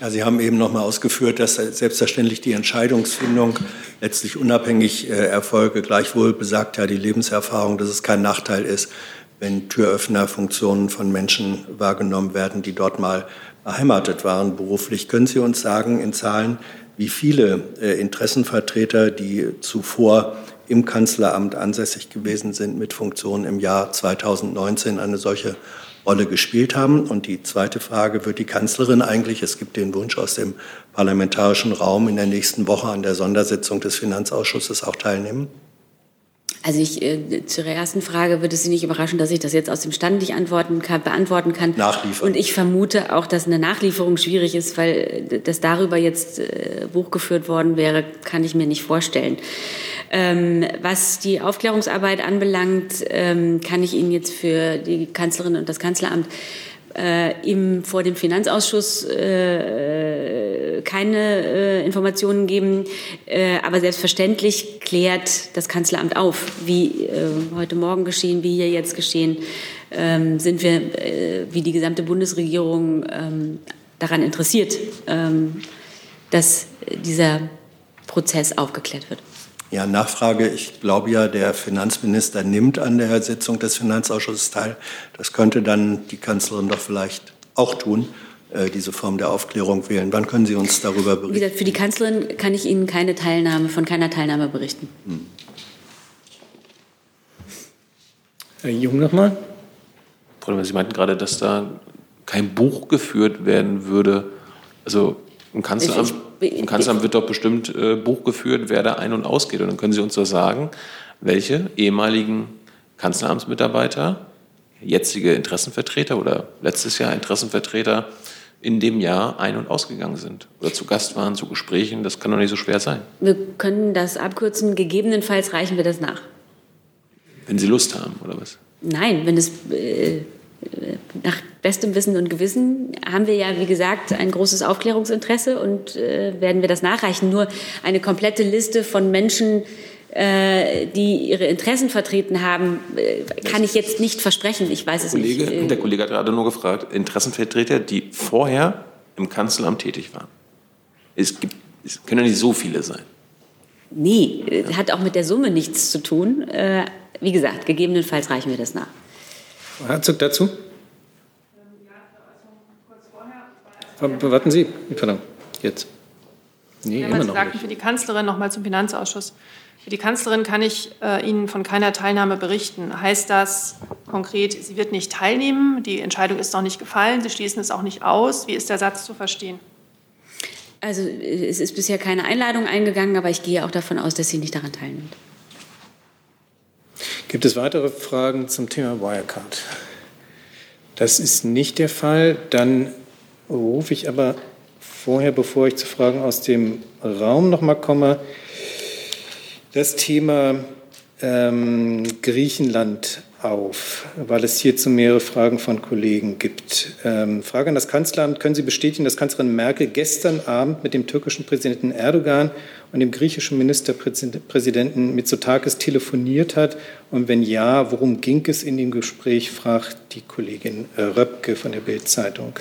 Ja, Sie haben eben noch mal ausgeführt, dass selbstverständlich die Entscheidungsfindung letztlich unabhängig äh, erfolge. Gleichwohl besagt ja die Lebenserfahrung, dass es kein Nachteil ist, wenn Türöffnerfunktionen von Menschen wahrgenommen werden, die dort mal beheimatet waren beruflich. Können Sie uns sagen in Zahlen, wie viele äh, Interessenvertreter, die zuvor im Kanzleramt ansässig gewesen sind, mit Funktionen im Jahr 2019 eine solche Rolle gespielt haben. Und die zweite Frage, wird die Kanzlerin eigentlich, es gibt den Wunsch aus dem parlamentarischen Raum, in der nächsten Woche an der Sondersitzung des Finanzausschusses auch teilnehmen? Also ich, äh, zur ersten Frage würde es Sie nicht überraschen, dass ich das jetzt aus dem Stand nicht antworten kann, beantworten kann. Nachliefern. Und ich vermute auch, dass eine Nachlieferung schwierig ist, weil äh, das darüber jetzt äh, Buch geführt worden wäre, kann ich mir nicht vorstellen. Ähm, was die Aufklärungsarbeit anbelangt, ähm, kann ich Ihnen jetzt für die Kanzlerin und das Kanzleramt äh, im, vor dem Finanzausschuss äh, keine äh, Informationen geben. Äh, aber selbstverständlich klärt das Kanzleramt auf, wie äh, heute Morgen geschehen, wie hier jetzt geschehen, ähm, sind wir, äh, wie die gesamte Bundesregierung, ähm, daran interessiert, ähm, dass dieser Prozess aufgeklärt wird. Ja, Nachfrage. Ich glaube ja, der Finanzminister nimmt an der Sitzung des Finanzausschusses teil. Das könnte dann die Kanzlerin doch vielleicht auch tun, äh, diese Form der Aufklärung wählen. Wann können Sie uns darüber berichten? Wie gesagt, für die Kanzlerin kann ich Ihnen keine Teilnahme, von keiner Teilnahme berichten. Hm. Herr Jung nochmal. Sie meinten gerade, dass da kein Buch geführt werden würde. Also im Kanzleramt, im Kanzleramt wird doch bestimmt äh, Buch geführt, wer da ein- und ausgeht. Und dann können Sie uns doch sagen, welche ehemaligen Kanzleramtsmitarbeiter, jetzige Interessenvertreter oder letztes Jahr Interessenvertreter in dem Jahr ein- und ausgegangen sind oder zu Gast waren, zu Gesprächen. Das kann doch nicht so schwer sein. Wir können das abkürzen. Gegebenenfalls reichen wir das nach. Wenn Sie Lust haben, oder was? Nein, wenn es äh, nach bestem Wissen und Gewissen haben wir ja, wie gesagt, ein großes Aufklärungsinteresse und äh, werden wir das nachreichen. Nur eine komplette Liste von Menschen, äh, die ihre Interessen vertreten haben, äh, kann ich jetzt nicht versprechen. Ich weiß es Kollege, nicht. Äh, der Kollege hat gerade nur gefragt, Interessenvertreter, die vorher im Kanzleramt tätig waren. Es, gibt, es können ja nicht so viele sein. Nee, ja. hat auch mit der Summe nichts zu tun. Äh, wie gesagt, gegebenenfalls reichen wir das nach. Frau Herzog dazu? Warten Sie, pardon, jetzt. Nee, Ja, immer Sie noch sagten nicht. für die Kanzlerin nochmal zum Finanzausschuss. Für die Kanzlerin kann ich äh, Ihnen von keiner Teilnahme berichten. Heißt das konkret, sie wird nicht teilnehmen? Die Entscheidung ist noch nicht gefallen. Sie schließen es auch nicht aus. Wie ist der Satz zu verstehen? Also es ist bisher keine Einladung eingegangen, aber ich gehe auch davon aus, dass sie nicht daran teilnimmt. Gibt es weitere Fragen zum Thema Wirecard? Das ist nicht der Fall. Dann rufe ich aber vorher, bevor ich zu Fragen aus dem Raum noch mal komme, das Thema ähm, Griechenland auf, weil es hierzu mehrere Fragen von Kollegen gibt. Ähm, Frage an das Kanzleramt. Können Sie bestätigen, dass Kanzlerin Merkel gestern Abend mit dem türkischen Präsidenten Erdogan und dem griechischen Ministerpräsidenten Mitsotakis telefoniert hat? Und wenn ja, worum ging es in dem Gespräch, fragt die Kollegin äh, Röpke von der Bild-Zeitung.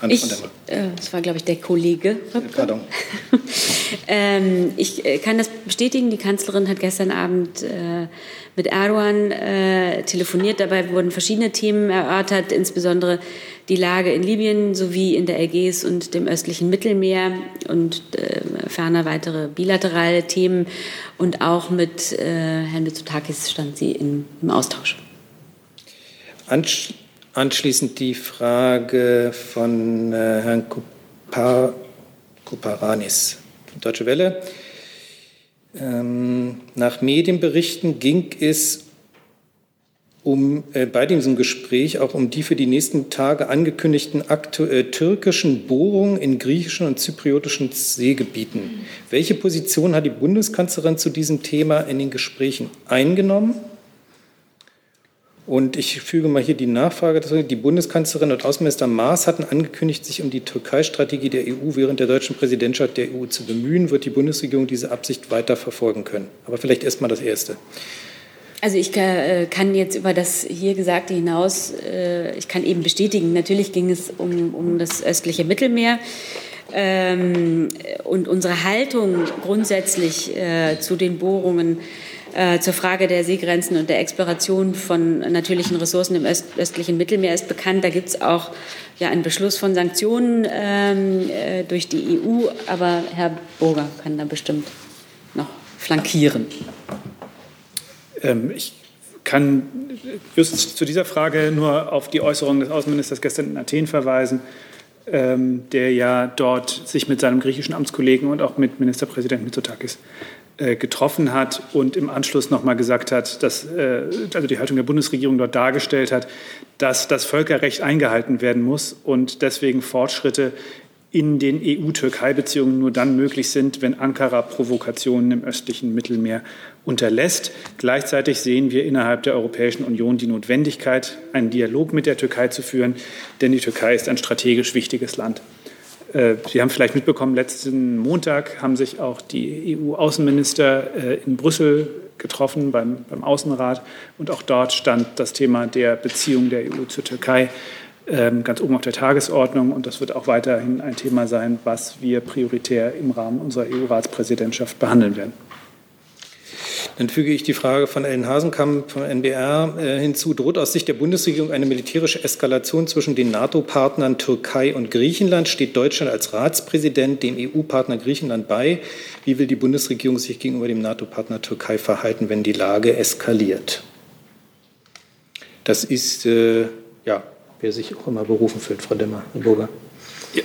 Anne Ich, äh, das war, glaube ich, der Kollege. Pardon. [laughs] Ähm, ich äh, kann das bestätigen. Die Kanzlerin hat gestern Abend äh, mit Erdogan äh, telefoniert. Dabei wurden verschiedene Themen erörtert, insbesondere die Lage in Libyen sowie in der Ägäis und dem östlichen Mittelmeer und äh, ferner weitere bilaterale Themen. Und auch mit äh, Herrn Mitsotakis stand sie in, im Austausch. Ansch anschließend die Frage von äh, Herrn Kupar Kuparanis, Deutsche Welle. Ähm, nach Medienberichten ging es um, äh, bei diesem Gespräch auch um die für die nächsten Tage angekündigten aktu äh, türkischen Bohrungen in griechischen und zypriotischen Seegebieten. Welche Position hat die Bundeskanzlerin zu diesem Thema in den Gesprächen eingenommen? Und ich füge mal hier die Nachfrage dazu. Die Bundeskanzlerin und Außenminister Maas hatten angekündigt, sich um die Türkei-Strategie der EU während der deutschen Präsidentschaft der EU zu bemühen. Wird die Bundesregierung diese Absicht weiter verfolgen können? Aber vielleicht erst mal das Erste. Also ich äh, kann jetzt über das hier Gesagte hinaus, äh, ich kann eben bestätigen, natürlich ging es um, um das östliche Mittelmeer. Ähm, und unsere Haltung grundsätzlich äh, zu den Bohrungen, äh, zur Frage der Seegrenzen und der Exploration von natürlichen Ressourcen im öst östlichen Mittelmeer ist bekannt. Da gibt es auch ja, einen Beschluss von Sanktionen ähm, äh, durch die EU. Aber Herr Burger kann da bestimmt noch flankieren. Ähm, ich kann just zu dieser Frage nur auf die Äußerung des Außenministers gestern in Athen verweisen, ähm, der ja dort sich mit seinem griechischen Amtskollegen und auch mit Ministerpräsident Mitsotakis getroffen hat und im Anschluss nochmal gesagt hat, dass äh, also die Haltung der Bundesregierung dort dargestellt hat, dass das Völkerrecht eingehalten werden muss und deswegen Fortschritte in den EU-Türkei-Beziehungen nur dann möglich sind, wenn Ankara Provokationen im östlichen Mittelmeer unterlässt. Gleichzeitig sehen wir innerhalb der Europäischen Union die Notwendigkeit, einen Dialog mit der Türkei zu führen, denn die Türkei ist ein strategisch wichtiges Land. Äh, Sie haben vielleicht mitbekommen, letzten Montag haben sich auch die EU-Außenminister äh, in Brüssel getroffen beim, beim Außenrat und auch dort stand das Thema der Beziehung der EU zur Türkei ähm, ganz oben auf der Tagesordnung und das wird auch weiterhin ein Thema sein, was wir prioritär im Rahmen unserer EU-Ratspräsidentschaft behandeln werden. Dann füge ich die Frage von Ellen Hasenkamp von NBR äh, hinzu. Droht aus Sicht der Bundesregierung eine militärische Eskalation zwischen den NATO-Partnern Türkei und Griechenland? Steht Deutschland als Ratspräsident dem EU-Partner Griechenland bei? Wie will die Bundesregierung sich gegenüber dem NATO-Partner Türkei verhalten, wenn die Lage eskaliert? Das ist, äh, ja, wer sich auch immer berufen fühlt, Frau Demmer-Burger.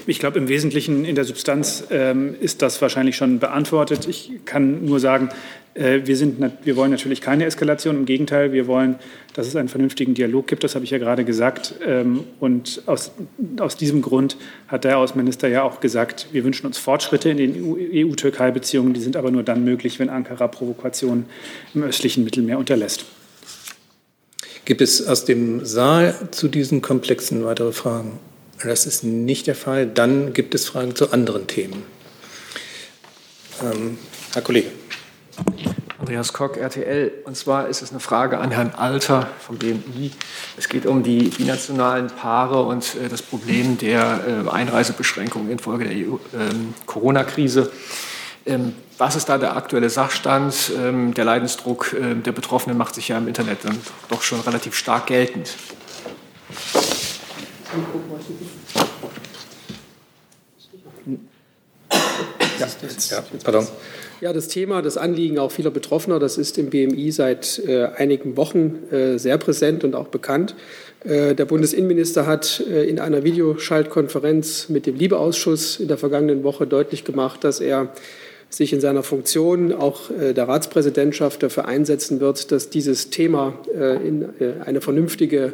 Ich glaube, im Wesentlichen in der Substanz ähm, ist das wahrscheinlich schon beantwortet. Ich kann nur sagen, wir, sind, wir wollen natürlich keine Eskalation. Im Gegenteil, wir wollen, dass es einen vernünftigen Dialog gibt. Das habe ich ja gerade gesagt. Ähm, und aus, aus diesem Grund hat der Außenminister ja auch gesagt, wir wünschen uns Fortschritte in den EU-Türkei-Beziehungen. Die sind aber nur dann möglich, wenn Ankara Provokationen im östlichen Mittelmeer unterlässt. Gibt es aus dem Saal zu diesen Komplexen weitere Fragen? Das ist nicht der Fall. Dann gibt es Fragen zu anderen Themen. Ähm, Herr Kollege. Andreas Kock, RTL. Und zwar ist es eine Frage an Herrn Alter vom BMI. Es geht um die binationalen Paare und äh, das Problem der äh, Einreisebeschränkungen infolge der EU, ähm, Corona-Krise. Ähm, was ist da der aktuelle Sachstand? Ähm, der Leidensdruck äh, der Betroffenen macht sich ja im Internet dann doch schon relativ stark geltend. Ja, ja, pardon. Ja, das Thema, das Anliegen auch vieler Betroffener, das ist im BMI seit äh, einigen Wochen äh, sehr präsent und auch bekannt. Äh, der Bundesinnenminister hat äh, in einer Videoschaltkonferenz mit dem Liebeausschuss in der vergangenen Woche deutlich gemacht, dass er sich in seiner Funktion auch äh, der Ratspräsidentschaft dafür einsetzen wird, dass dieses Thema in eine vernünftige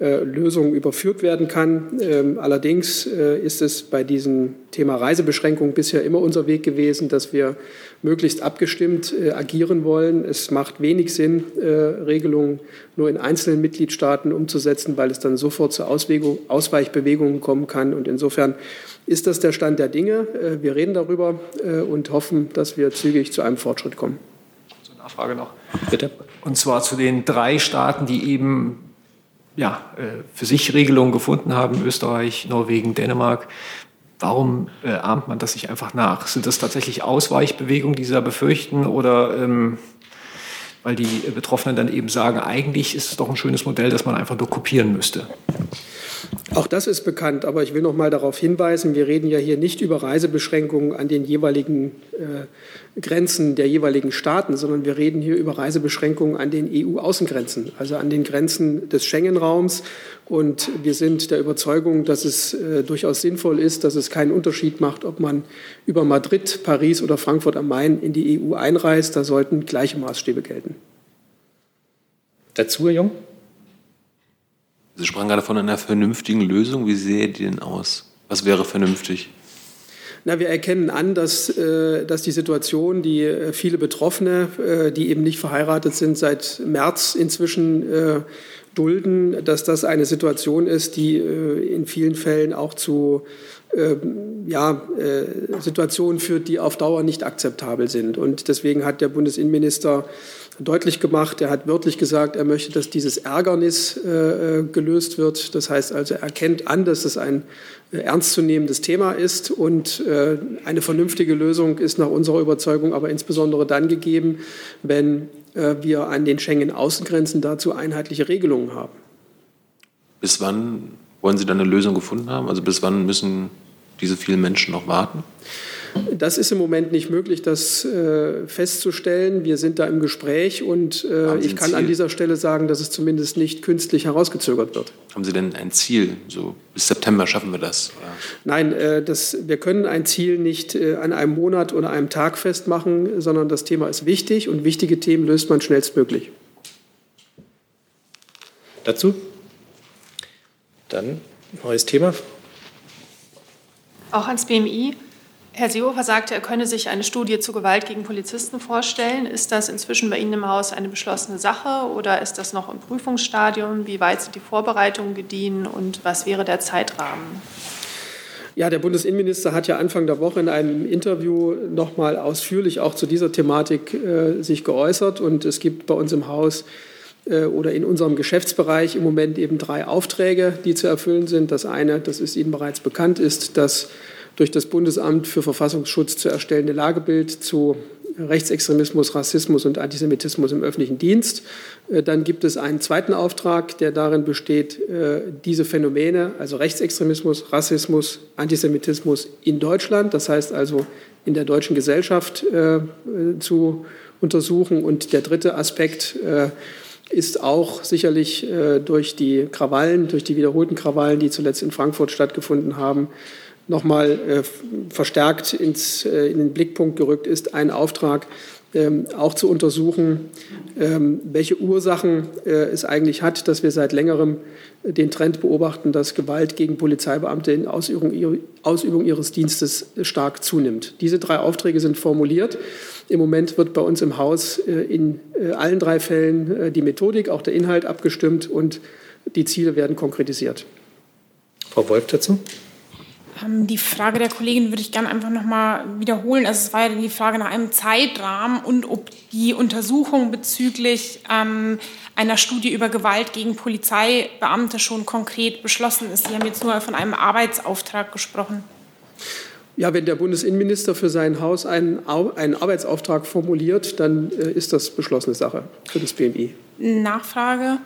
Lösung überführt werden kann. Ähm, allerdings ist es bei diesem Thema Reisebeschränkung bisher immer unser Weg gewesen, dass wir möglichst abgestimmt äh, agieren wollen. Es macht wenig Sinn, äh, Regelungen nur in einzelnen Mitgliedstaaten umzusetzen, weil es dann sofort zu Ausweichbewegungen kommen kann. Und insofern ist das der Stand der Dinge. Äh, wir reden darüber äh, und hoffen, dass wir zügig zu einem Fortschritt kommen. Zur Nachfrage noch. Bitte. Und zwar zu den drei Staaten, die eben ja, äh, für sich Regelungen gefunden haben, Österreich, Norwegen, Dänemark. Warum äh, ahmt man das nicht einfach nach? Sind das tatsächlich Ausweichbewegungen, die Sie da befürchten, oder ähm, weil die Betroffenen dann eben sagen, eigentlich ist es doch ein schönes Modell, das man einfach nur kopieren müsste? Auch das ist bekannt, aber ich will noch mal darauf hinweisen, wir reden ja hier nicht über Reisebeschränkungen an den jeweiligen äh, Grenzen der jeweiligen Staaten, sondern wir reden hier über Reisebeschränkungen an den EU-Außengrenzen, also an den Grenzen des Schengen-Raums. Und wir sind der Überzeugung, dass es äh, durchaus sinnvoll ist, dass es keinen Unterschied macht, ob man über Madrid, Paris oder Frankfurt am Main in die EU einreist. Da sollten gleiche Maßstäbe gelten. Dazu, Herr Jung? Sie sprachen gerade von einer vernünftigen Lösung. Wie sähe die denn aus? Was wäre vernünftig? Na, wir erkennen an, dass, äh, dass die Situation, die äh, viele Betroffene, äh, die eben nicht verheiratet sind, seit März inzwischen dulden, dass das eine Situation ist, die äh, in vielen Fällen auch zu ähm, ja, äh, Situationen führt, die auf Dauer nicht akzeptabel sind. Und deswegen hat der Bundesinnenminister deutlich gemacht. Er hat wörtlich gesagt, er möchte, dass dieses Ärgernis äh, gelöst wird. Das heißt also, er erkennt an, dass es ein ernstzunehmendes Thema ist und eine vernünftige Lösung ist nach unserer Überzeugung aber insbesondere dann gegeben, wenn wir an den Schengen-Außengrenzen dazu einheitliche Regelungen haben. Bis wann wollen Sie dann eine Lösung gefunden haben? Also bis wann müssen diese vielen Menschen noch warten? Das ist im Moment nicht möglich, das äh, festzustellen. Wir sind da im Gespräch und äh, ich kann an dieser Stelle sagen, dass es zumindest nicht künstlich herausgezögert wird. Haben Sie denn ein Ziel? So bis September schaffen wir das? Oder? Nein, äh, das, wir können ein Ziel nicht äh, an einem Monat oder einem Tag festmachen, sondern das Thema ist wichtig und wichtige Themen löst man schnellstmöglich. Dazu? Dann neues Thema. Auch ans BMI. Herr Seehofer sagte, er könne sich eine Studie zu Gewalt gegen Polizisten vorstellen. Ist das inzwischen bei Ihnen im Haus eine beschlossene Sache oder ist das noch im Prüfungsstadium? Wie weit sind die Vorbereitungen gediehen und was wäre der Zeitrahmen? Ja, der Bundesinnenminister hat ja Anfang der Woche in einem Interview noch mal ausführlich auch zu dieser Thematik äh, sich geäußert. Und es gibt bei uns im Haus äh, oder in unserem Geschäftsbereich im Moment eben drei Aufträge, die zu erfüllen sind. Das eine, das ist Ihnen bereits bekannt, ist das durch das Bundesamt für Verfassungsschutz zu erstellende Lagebild zu Rechtsextremismus, Rassismus und Antisemitismus im öffentlichen Dienst. Äh, dann gibt es einen zweiten Auftrag, der darin besteht, äh, diese Phänomene, also Rechtsextremismus, Rassismus, Antisemitismus in Deutschland, das heißt also in der deutschen Gesellschaft äh, zu untersuchen. Und der dritte Aspekt ist auch sicherlich durch die Krawallen, durch die wiederholten Krawallen, die zuletzt in Frankfurt stattgefunden haben, nochmal äh, verstärkt ins, äh, in den Blickpunkt gerückt ist, ein Auftrag, ähm, auch zu untersuchen, ähm, welche Ursachen äh, es eigentlich hat, dass wir seit längerem den Trend beobachten, dass Gewalt gegen Polizeibeamte in Ausübung, Ausübung ihres Dienstes stark zunimmt. Diese drei Aufträge sind formuliert. Im Moment wird bei uns im Haus in allen drei Fällen die Methodik, auch der Inhalt abgestimmt und die Ziele werden konkretisiert. Frau Wolf dazu. Ähm, die Frage der Kollegin würde ich gerne einfach noch mal wiederholen. Also es war ja die Frage nach einem Zeitrahmen und ob die Untersuchung bezüglich ähm, einer Studie über Gewalt gegen Polizeibeamte schon konkret beschlossen ist. Sie haben jetzt nur von einem Arbeitsauftrag gesprochen. Ja, wenn der Bundesinnenminister für sein Haus einen, einen Arbeitsauftrag formuliert, dann äh, ist das beschlossene Sache für das BMI. Nachfrage.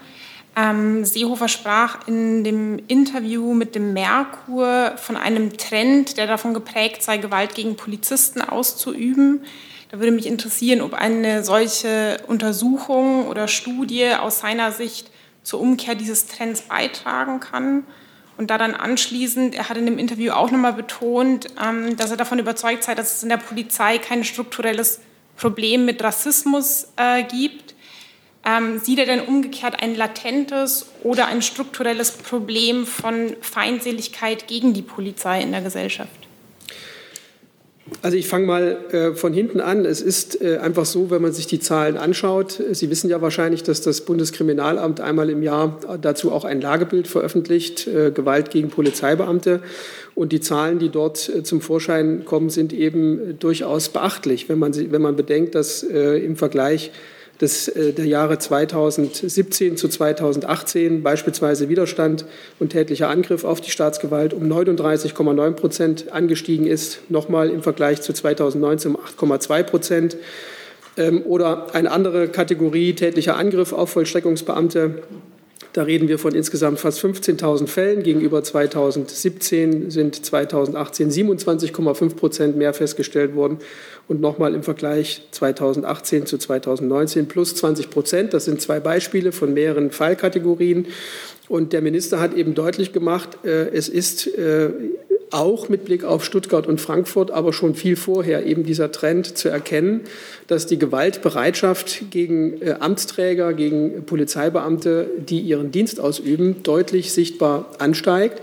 Ähm, Seehofer sprach in dem Interview mit dem Merkur von einem Trend, der davon geprägt sei, Gewalt gegen Polizisten auszuüben. Da würde mich interessieren, ob eine solche Untersuchung oder Studie aus seiner Sicht zur Umkehr dieses Trends beitragen kann. Und da dann anschließend, er hat in dem Interview auch nochmal betont, ähm, dass er davon überzeugt sei, dass es in der Polizei kein strukturelles Problem mit Rassismus äh, gibt. Ähm, sieht er denn umgekehrt ein latentes oder ein strukturelles Problem von Feindseligkeit gegen die Polizei in der Gesellschaft? Also ich fange mal äh, von hinten an. Es ist äh, einfach so, wenn man sich die Zahlen anschaut. Sie wissen ja wahrscheinlich, dass das Bundeskriminalamt einmal im Jahr dazu auch ein Lagebild veröffentlicht, äh, Gewalt gegen Polizeibeamte. Und die Zahlen, die dort äh, zum Vorschein kommen, sind eben durchaus beachtlich, wenn man, wenn man bedenkt, dass äh, im Vergleich des, äh, der Jahre 2017 zu 2018 beispielsweise Widerstand und tätlicher Angriff auf die Staatsgewalt um 39,9 Prozent angestiegen ist, nochmal im Vergleich zu 2019 um 8,2 Prozent. Ähm, oder eine andere Kategorie tätlicher Angriff auf Vollstreckungsbeamte da reden wir von insgesamt fast 15.000 Fällen. Gegenüber 2017 sind 2018 27,5 Prozent mehr festgestellt worden. Und nochmal im Vergleich 2018 zu 2019 plus 20 Prozent. Das sind zwei Beispiele von mehreren Fallkategorien. Und der Minister hat eben deutlich gemacht, äh, es ist äh, auch mit Blick auf Stuttgart und Frankfurt, aber schon viel vorher eben dieser Trend zu erkennen, dass die Gewaltbereitschaft gegen äh, Amtsträger, gegen Polizeibeamte, die ihren Dienst ausüben, deutlich sichtbar ansteigt.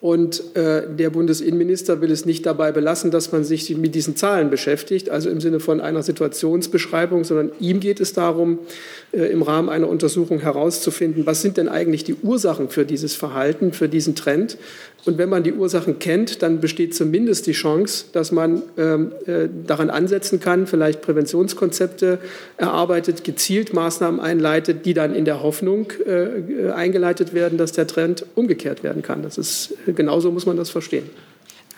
Und äh, der Bundesinnenminister will es nicht dabei belassen, dass man sich mit diesen Zahlen beschäftigt, also im Sinne von einer Situationsbeschreibung, sondern ihm geht es darum, äh, im Rahmen einer Untersuchung herauszufinden, was sind denn eigentlich die Ursachen für dieses Verhalten, für diesen Trend. Und wenn man die Ursachen kennt, dann besteht zumindest die Chance, dass man ähm, äh, daran ansetzen kann, vielleicht Präventionskonzepte erarbeitet, gezielt Maßnahmen einleitet, die dann in der Hoffnung äh, eingeleitet werden, dass der Trend umgekehrt werden kann. Das ist genauso muss man das verstehen.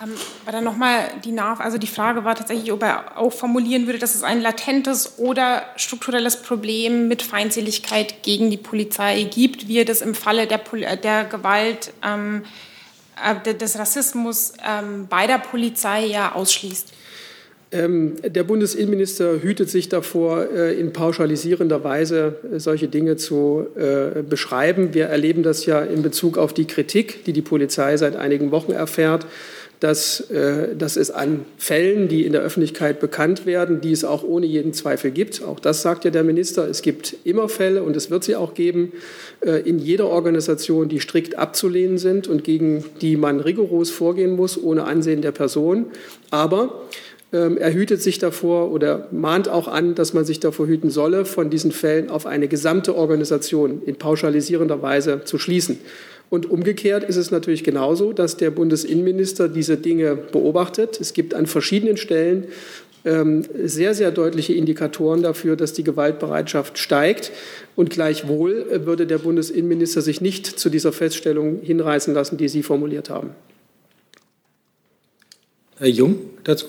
Ähm, aber dann nochmal die Nach also die Frage war tatsächlich, ob er auch formulieren würde, dass es ein latentes oder strukturelles Problem mit Feindseligkeit gegen die Polizei gibt, wie er das im Falle der, der Gewalt ähm, äh, des Rassismus ähm, bei der Polizei ja ausschließt. Ähm, der Bundesinnenminister hütet sich davor, äh, in pauschalisierender Weise äh, solche Dinge zu beschreiben. Wir erleben das ja in Bezug auf die Kritik, die die Polizei seit einigen Wochen erfährt dass, äh, dass es an Fällen, die in der Öffentlichkeit bekannt werden, die es auch ohne jeden Zweifel gibt. Auch das sagt ja der Minister. Es gibt immer Fälle und es wird sie auch geben äh, in jeder Organisation, die strikt abzulehnen sind und gegen die man rigoros vorgehen muss, ohne Ansehen der Person. Aber ähm, er hütet sich davor oder mahnt auch an, dass man sich davor hüten solle, von diesen Fällen auf eine gesamte Organisation in pauschalisierender Weise zu schließen. Und umgekehrt ist es natürlich genauso, dass der Bundesinnenminister diese Dinge beobachtet. Es gibt an verschiedenen Stellen ähm, sehr, sehr deutliche Indikatoren dafür, dass die Gewaltbereitschaft steigt. Und gleichwohl äh, würde der Bundesinnenminister sich nicht zu dieser Feststellung hinreißen lassen, die Sie formuliert haben. Herr Jung dazu.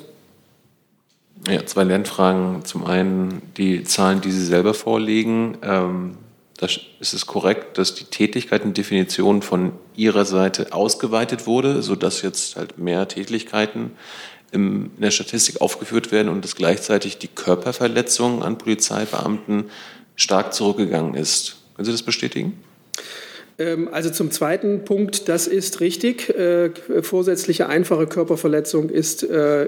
Ja, zwei Lernfragen. Zum einen die Zahlen, die Sie selber vorlegen. Ähm, ist es korrekt, dass die Tätigkeitendefinition von Ihrer Seite ausgeweitet wurde, sodass jetzt halt mehr Tätigkeiten in der Statistik aufgeführt werden und dass gleichzeitig die Körperverletzung an Polizeibeamten stark zurückgegangen ist. Können Sie das bestätigen? Ähm, also zum zweiten Punkt, das ist richtig. Äh, vorsätzliche einfache Körperverletzung ist äh,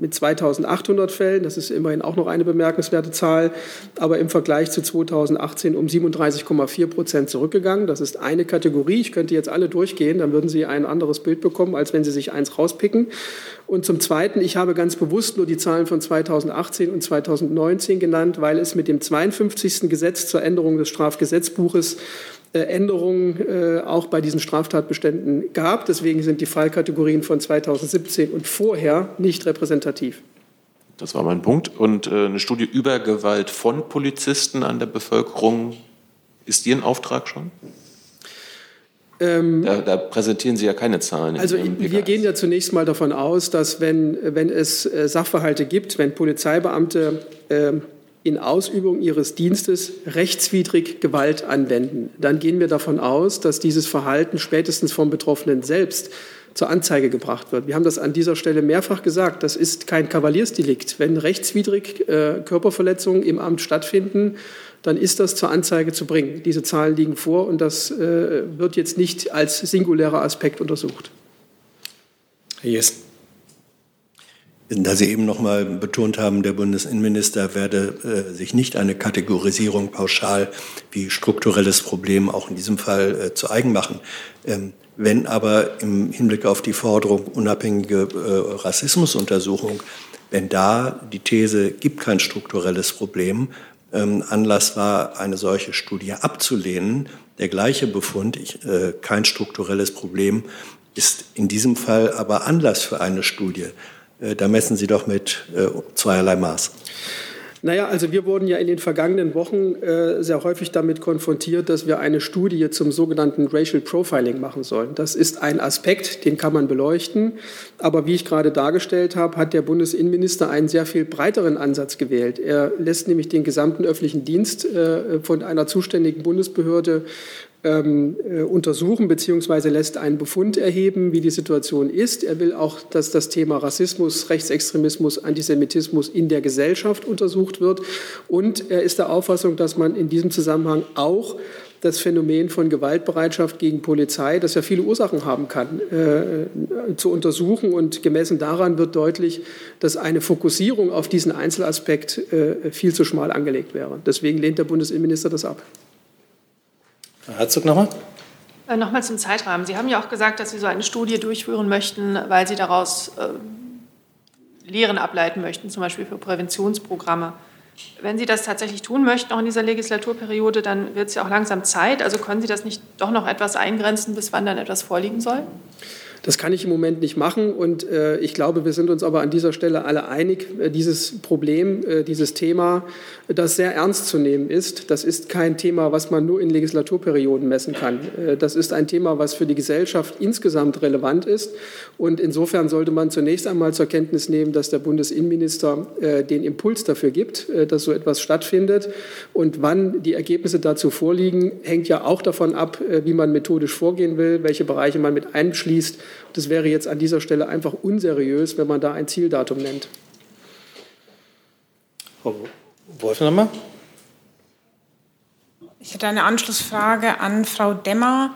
mit 2800 Fällen, das ist immerhin auch noch eine bemerkenswerte Zahl, aber im Vergleich zu 2018 um 37,4 Prozent zurückgegangen. Das ist eine Kategorie. Ich könnte jetzt alle durchgehen, dann würden Sie ein anderes Bild bekommen, als wenn Sie sich eins rauspicken. Und zum Zweiten, ich habe ganz bewusst nur die Zahlen von 2018 und 2019 genannt, weil es mit dem 52. Gesetz zur Änderung des Strafgesetzbuches Änderungen äh, auch bei diesen Straftatbeständen gab. Deswegen sind die Fallkategorien von 2017 und vorher nicht repräsentativ. Das war mein Punkt. Und äh, eine Studie über Gewalt von Polizisten an der Bevölkerung, ist Ihr Auftrag schon? Ähm, da, da, präsentieren Sie ja keine Zahlen. Also wir gehen ja zunächst mal davon aus, dass wenn, wenn es Sachverhalte gibt, wenn Polizeibeamte äh, in Ausübung ihres Dienstes rechtswidrig Gewalt anwenden, dann gehen wir davon aus, dass dieses Verhalten spätestens vom Betroffenen selbst zur Anzeige gebracht wird. Wir haben das an dieser Stelle mehrfach gesagt. Das ist kein Kavaliersdelikt. Wenn rechtswidrig äh, Körperverletzungen im Amt stattfinden, dann ist das zur Anzeige zu bringen. Diese Zahlen liegen vor und das äh, wird jetzt nicht als singulärer Aspekt untersucht. Herr Jessen. Da Sie eben noch mal betont haben, der Bundesinnenminister werde äh, sich nicht eine Kategorisierung pauschal wie strukturelles Problem auch in diesem Fall äh, zu eigen machen. Ähm, wenn aber im Hinblick auf die Forderung unabhängige äh, Rassismusuntersuchung, wenn da die These gibt kein strukturelles Problem, ähm, Anlass war, eine solche Studie abzulehnen, der gleiche Befund, ich, äh, kein strukturelles Problem, ist in diesem Fall aber Anlass für eine Studie. Äh, da messen Sie doch mit äh, zweierlei Maß. Naja, also wir wurden ja in den vergangenen Wochen äh, sehr häufig damit konfrontiert, dass wir eine Studie zum sogenannten Racial Profiling machen sollen. Das ist ein Aspekt, den kann man beleuchten. Aber wie ich gerade dargestellt habe, hat der Bundesinnenminister einen sehr viel breiteren Ansatz gewählt. Er lässt nämlich den gesamten öffentlichen Dienst äh, von einer zuständigen Bundesbehörde ähm, äh, untersuchen bzw. lässt einen Befund erheben, wie die Situation ist. Er will auch, dass das Thema Rassismus, Rechtsextremismus, Antisemitismus in der Gesellschaft untersucht wird. Und er ist der Auffassung, dass man in diesem Zusammenhang auch das Phänomen von Gewaltbereitschaft gegen Polizei, das ja viele Ursachen haben kann, äh, zu untersuchen. Und gemessen daran wird deutlich, dass eine Fokussierung auf diesen Einzelaspekt äh, viel zu schmal angelegt wäre. Deswegen lehnt der Bundesinnenminister das ab. Herr Herzog nochmal. Äh, nochmal zum Zeitrahmen. Sie haben ja auch gesagt, dass Sie so eine Studie durchführen möchten, weil Sie daraus äh, Lehren ableiten möchten, zum Beispiel für Präventionsprogramme. Wenn Sie das tatsächlich tun möchten, auch in dieser Legislaturperiode, dann wird es ja auch langsam Zeit. Also können Sie das nicht doch noch etwas eingrenzen, bis wann dann etwas vorliegen soll? Das kann ich im Moment nicht machen und äh, ich glaube, wir sind uns aber an dieser Stelle alle einig, äh, dieses Problem, äh, dieses Thema, das sehr ernst zu nehmen ist. Das ist kein Thema, was man nur in Legislaturperioden messen kann. Äh, das ist ein Thema, was für die Gesellschaft insgesamt relevant ist und insofern sollte man zunächst einmal zur Kenntnis nehmen, dass der Bundesinnenminister äh, den Impuls dafür gibt, äh, dass so etwas stattfindet und wann die Ergebnisse dazu vorliegen, hängt ja auch davon ab, wie man methodisch vorgehen will, welche Bereiche man mit einschließt das wäre jetzt an dieser Stelle einfach unseriös, wenn man da ein Zieldatum nennt. Frau Wolf nochmal. Ich hätte eine Anschlussfrage an Frau Demmer.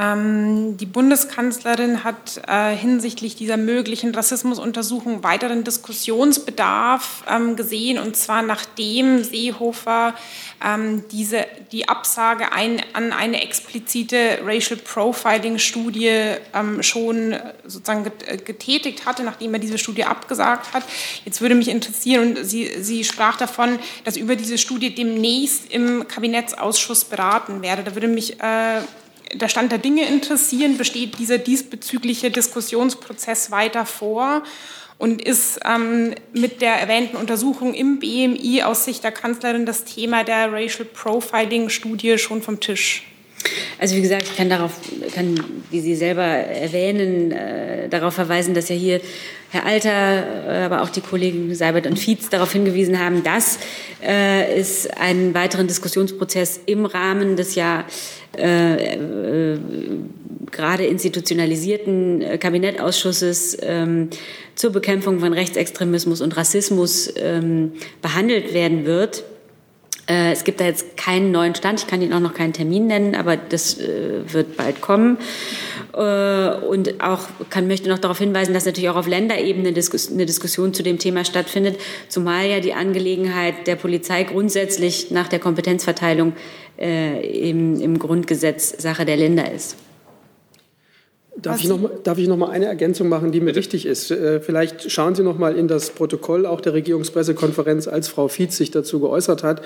Ähm, die Bundeskanzlerin hat äh, hinsichtlich dieser möglichen Rassismusuntersuchung weiteren Diskussionsbedarf ähm, gesehen, und zwar nachdem Seehofer ähm, diese, die Absage ein, an eine explizite Racial Profiling-Studie schon sozusagen getätigt hatte, nachdem er diese Studie abgesagt hat. Jetzt würde mich interessieren, und sie, sie sprach davon, dass über diese Studie demnächst im Kabinettsausschuss beraten werde. Da würde mich äh, der Stand der Dinge interessieren. Besteht dieser diesbezügliche Diskussionsprozess weiter vor? Und ist ähm, mit der erwähnten Untersuchung im BMI aus Sicht der Kanzlerin das Thema der Racial Profiling-Studie schon vom Tisch? Also wie gesagt, ich kann darauf, kann, wie Sie selber erwähnen, äh, darauf verweisen, dass ja hier Herr Alter, äh, aber auch die Kollegen Seibert und Fietz darauf hingewiesen haben, dass äh, es einen weiteren Diskussionsprozess im Rahmen des ja äh, äh, gerade institutionalisierten äh, Kabinettausschusses ähm, zur Bekämpfung von Rechtsextremismus und Rassismus ähm, behandelt werden wird. Äh, es gibt da jetzt keinen neuen Stand. Ich kann Ihnen auch noch keinen Termin nennen, aber das äh, wird bald kommen. Äh, und auch kann, möchte noch darauf hinweisen, dass natürlich auch auf Länderebene eine Diskussion zu dem Thema stattfindet, zumal ja die Angelegenheit der Polizei grundsätzlich nach der Kompetenzverteilung im, im Grundgesetz Sache der Länder ist. Darf ich, noch, darf ich noch mal eine Ergänzung machen, die mir wichtig ist? Vielleicht schauen Sie noch mal in das Protokoll auch der Regierungspressekonferenz, als Frau Fietz sich dazu geäußert hat.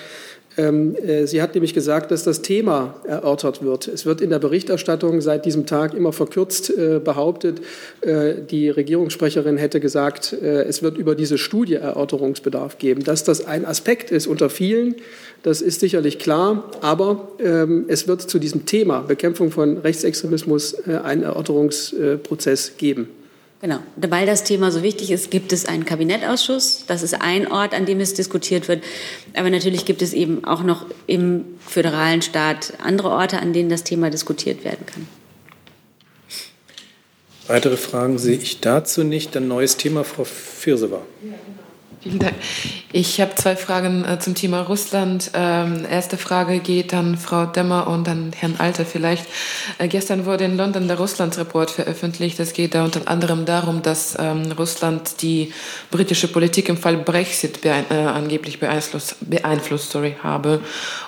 Ähm, äh, sie hat nämlich gesagt, dass das Thema erörtert wird. Es wird in der Berichterstattung seit diesem Tag immer verkürzt äh, behauptet, äh, die Regierungssprecherin hätte gesagt, es wird über diese Studie Erörterungsbedarf geben. Dass das ein Aspekt ist unter vielen, das ist sicherlich klar, aber ähm, es wird zu diesem Thema Bekämpfung von Rechtsextremismus einen Erörterungsprozess geben. Genau. Weil das Thema so wichtig ist, gibt es einen Kabinettausschuss. Das ist ein Ort, an dem es diskutiert wird. Aber natürlich gibt es eben auch noch im föderalen Staat andere Orte, an denen das Thema diskutiert werden kann. Weitere Fragen sehe ich dazu nicht. Ein neues Thema, Frau Firsewa. Vielen Dank. Ich habe zwei Fragen äh, zum Thema Russland. Ähm, erste Frage geht an Frau Demmer und an Herrn Alter vielleicht. Äh, gestern wurde in London der Russland-Report veröffentlicht. Es geht da unter anderem darum, dass ähm, Russland die britische Politik im Fall Brexit beein äh, angeblich beeinflusst, beeinflusst sorry, habe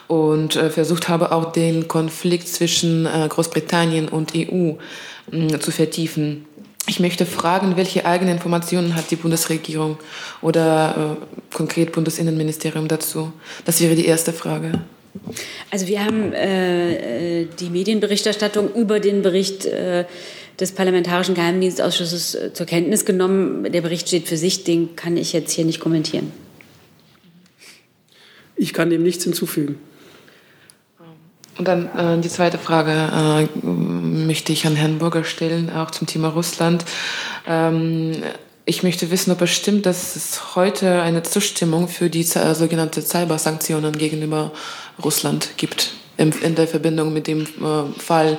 und äh, versucht habe, auch den Konflikt zwischen äh, Großbritannien und EU zu vertiefen. Ich möchte fragen, welche eigenen Informationen hat die Bundesregierung oder äh, konkret Bundesinnenministerium dazu? Das wäre die erste Frage. Also wir haben äh, äh die Medienberichterstattung über den Bericht äh, des Parlamentarischen Geheimdienstausschusses äh, zur Kenntnis genommen. Der Bericht steht für sich, den kann ich jetzt hier nicht kommentieren. Ich kann dem nichts hinzufügen. Und dann äh, die zweite Frage ich an Herrn Burger stellen, auch zum Thema Russland. Ähm, ich möchte wissen, ob es stimmt, dass es heute eine Zustimmung für die äh, sogenannte Cybersanktionen gegenüber Russland gibt in, in der Verbindung mit dem äh, Fall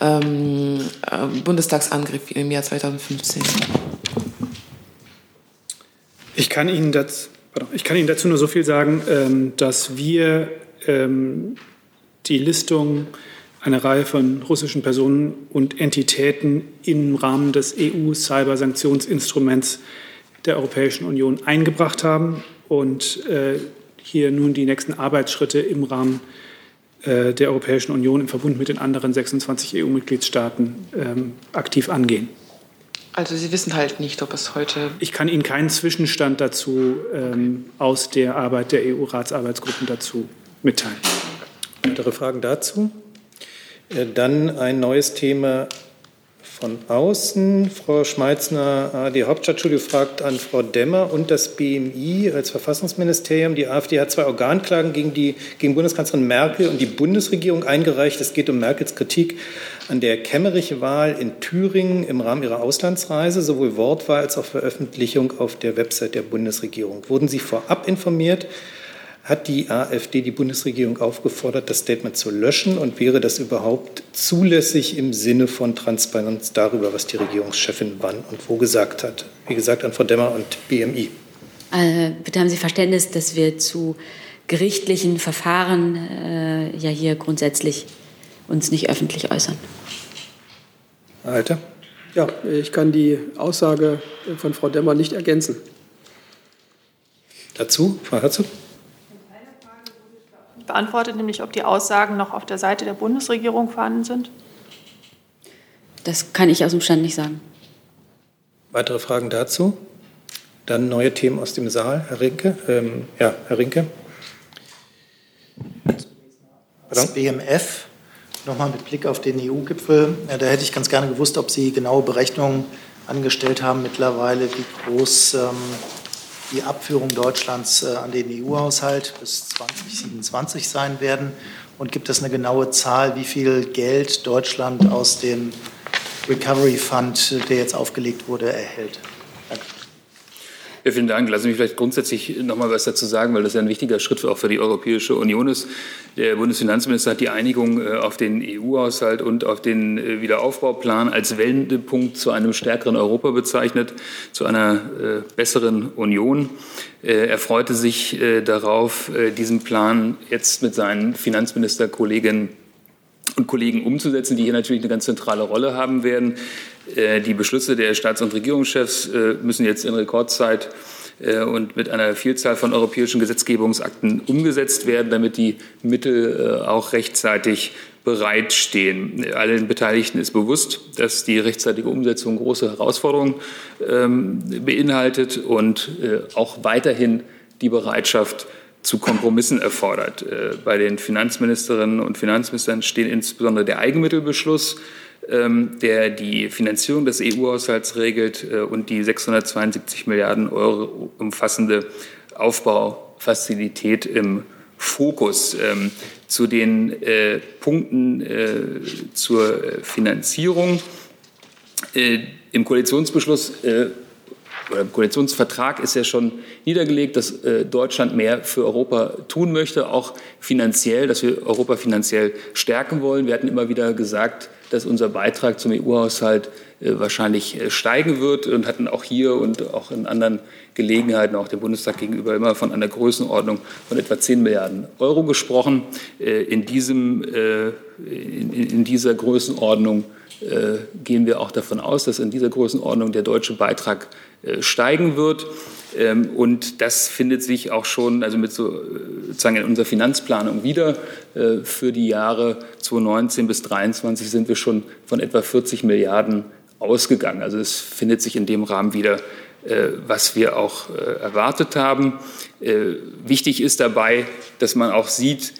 ähm, äh, Bundestagsangriff im Jahr 2015. Ich kann Ihnen, das, pardon, ich kann Ihnen dazu nur so viel sagen, ähm, dass wir ähm, die Listung einer Reihe von russischen Personen und Entitäten im Rahmen des EU-Cybersanktionsinstruments der Europäischen Union eingebracht haben und äh, hier nun die nächsten Arbeitsschritte im Rahmen äh, der Europäischen Union im Verbund mit den anderen 26 EU-Mitgliedstaaten ähm, aktiv angehen. Also Sie wissen halt nicht, ob es heute. Ich kann Ihnen keinen Zwischenstand dazu ähm, aus der Arbeit der EU-Ratsarbeitsgruppen dazu mitteilen. Weitere Fragen dazu? Äh, dann ein neues Thema von außen. Frau Schmeitzner, die Hauptstadtschule fragt an Frau Demmer und das BMI als Verfassungsministerium. Die AfD hat zwei Organklagen gegen, die, gegen Bundeskanzlerin Merkel und die Bundesregierung eingereicht. Es geht um Merkels Kritik an der Kemmerich-Wahl in Thüringen im Rahmen ihrer Auslandsreise, sowohl Wortwahl als auch Veröffentlichung auf der Website der Bundesregierung. Wurden Sie vorab informiert? Hat die AfD die Bundesregierung aufgefordert, das Statement zu löschen? Und wäre das überhaupt zulässig im Sinne von Transparenz darüber, was die Regierungschefin wann und wo gesagt hat? Wie gesagt, an Frau Demmer und BMI. Äh, bitte haben Sie Verständnis, dass wir zu gerichtlichen Verfahren äh, ja hier grundsätzlich uns nicht öffentlich äußern. Alter? Ja, ich kann die Aussage von Frau Demmer nicht ergänzen. Dazu, Frau Herzog? Beantwortet, nämlich ob die Aussagen noch auf der Seite der Bundesregierung vorhanden sind? Das kann ich aus dem Stand nicht sagen. Weitere Fragen dazu? Dann neue Themen aus dem Saal. Herr Rinke. Ähm, ja, Herr Rinke. Das BMF, nochmal mit Blick auf den EU-Gipfel, ja, da hätte ich ganz gerne gewusst, ob Sie genaue Berechnungen angestellt haben mittlerweile, wie groß ähm, die Abführung Deutschlands äh, an den EU-Haushalt bis 2027 sein werden? Und gibt es eine genaue Zahl, wie viel Geld Deutschland aus dem Recovery Fund, der jetzt aufgelegt wurde, erhält? Ja, vielen Dank. Lassen Sie mich vielleicht grundsätzlich noch mal was dazu sagen, weil das ja ein wichtiger Schritt auch für die Europäische Union ist. Der Bundesfinanzminister hat die Einigung äh, auf den EU-Haushalt und auf den äh, Wiederaufbauplan als Wendepunkt zu einem stärkeren Europa bezeichnet, zu einer äh, besseren Union. Er freute sich darauf, diesen Plan jetzt mit seinen Finanzministerkolleginnen und Kollegen umzusetzen, die hier natürlich eine ganz zentrale Rolle haben werden. Äh, die Beschlüsse der Staats- und Regierungschefs äh, müssen jetzt in Rekordzeit äh, und mit einer Vielzahl von europäischen Gesetzgebungsakten umgesetzt werden, damit die Mittel auch rechtzeitig bereitstehen. Allen Beteiligten ist bewusst, dass die rechtzeitige Umsetzung große Herausforderungen ähm, beinhaltet und auch weiterhin die Bereitschaft zu Kompromissen erfordert. Bei den Finanzministerinnen und Finanzministern stehen insbesondere der Eigenmittelbeschluss ähm, der die Finanzierung des EU-Haushalts regelt äh, und die 672 Milliarden Euro umfassende Aufbaufazilität im Fokus. Ähm, zu den äh, Punkten äh, zur Finanzierung Äh, Im Koalitionsbeschluss äh, oder im Koalitionsvertrag ist ja schon niedergelegt, dass äh, Deutschland mehr für Europa tun möchte, auch finanziell, dass wir Europa finanziell stärken wollen. Wir hatten immer wieder gesagt, dass unser Beitrag zum EU-Haushalt äh, wahrscheinlich äh, steigen wird und hatten auch hier und auch in anderen Gelegenheiten, auch dem Bundestag gegenüber, immer von einer Größenordnung von etwa 10 Milliarden Euro gesprochen. Äh, in, diesem, in, in dieser Größenordnung gehen wir auch davon aus, dass in dieser Größenordnung der deutsche Beitrag steigen wird. Ähm, und das findet sich auch schon also mit so, sozusagen in unserer Finanzplanung wieder. Für die Jahre 2019 bis 2023 sind wir schon von etwa 40 Milliarden ausgegangen. Also es findet sich in dem Rahmen wieder, äh, was wir auch äh, erwartet haben. Äh, wichtig ist dabei, dass man auch sieht,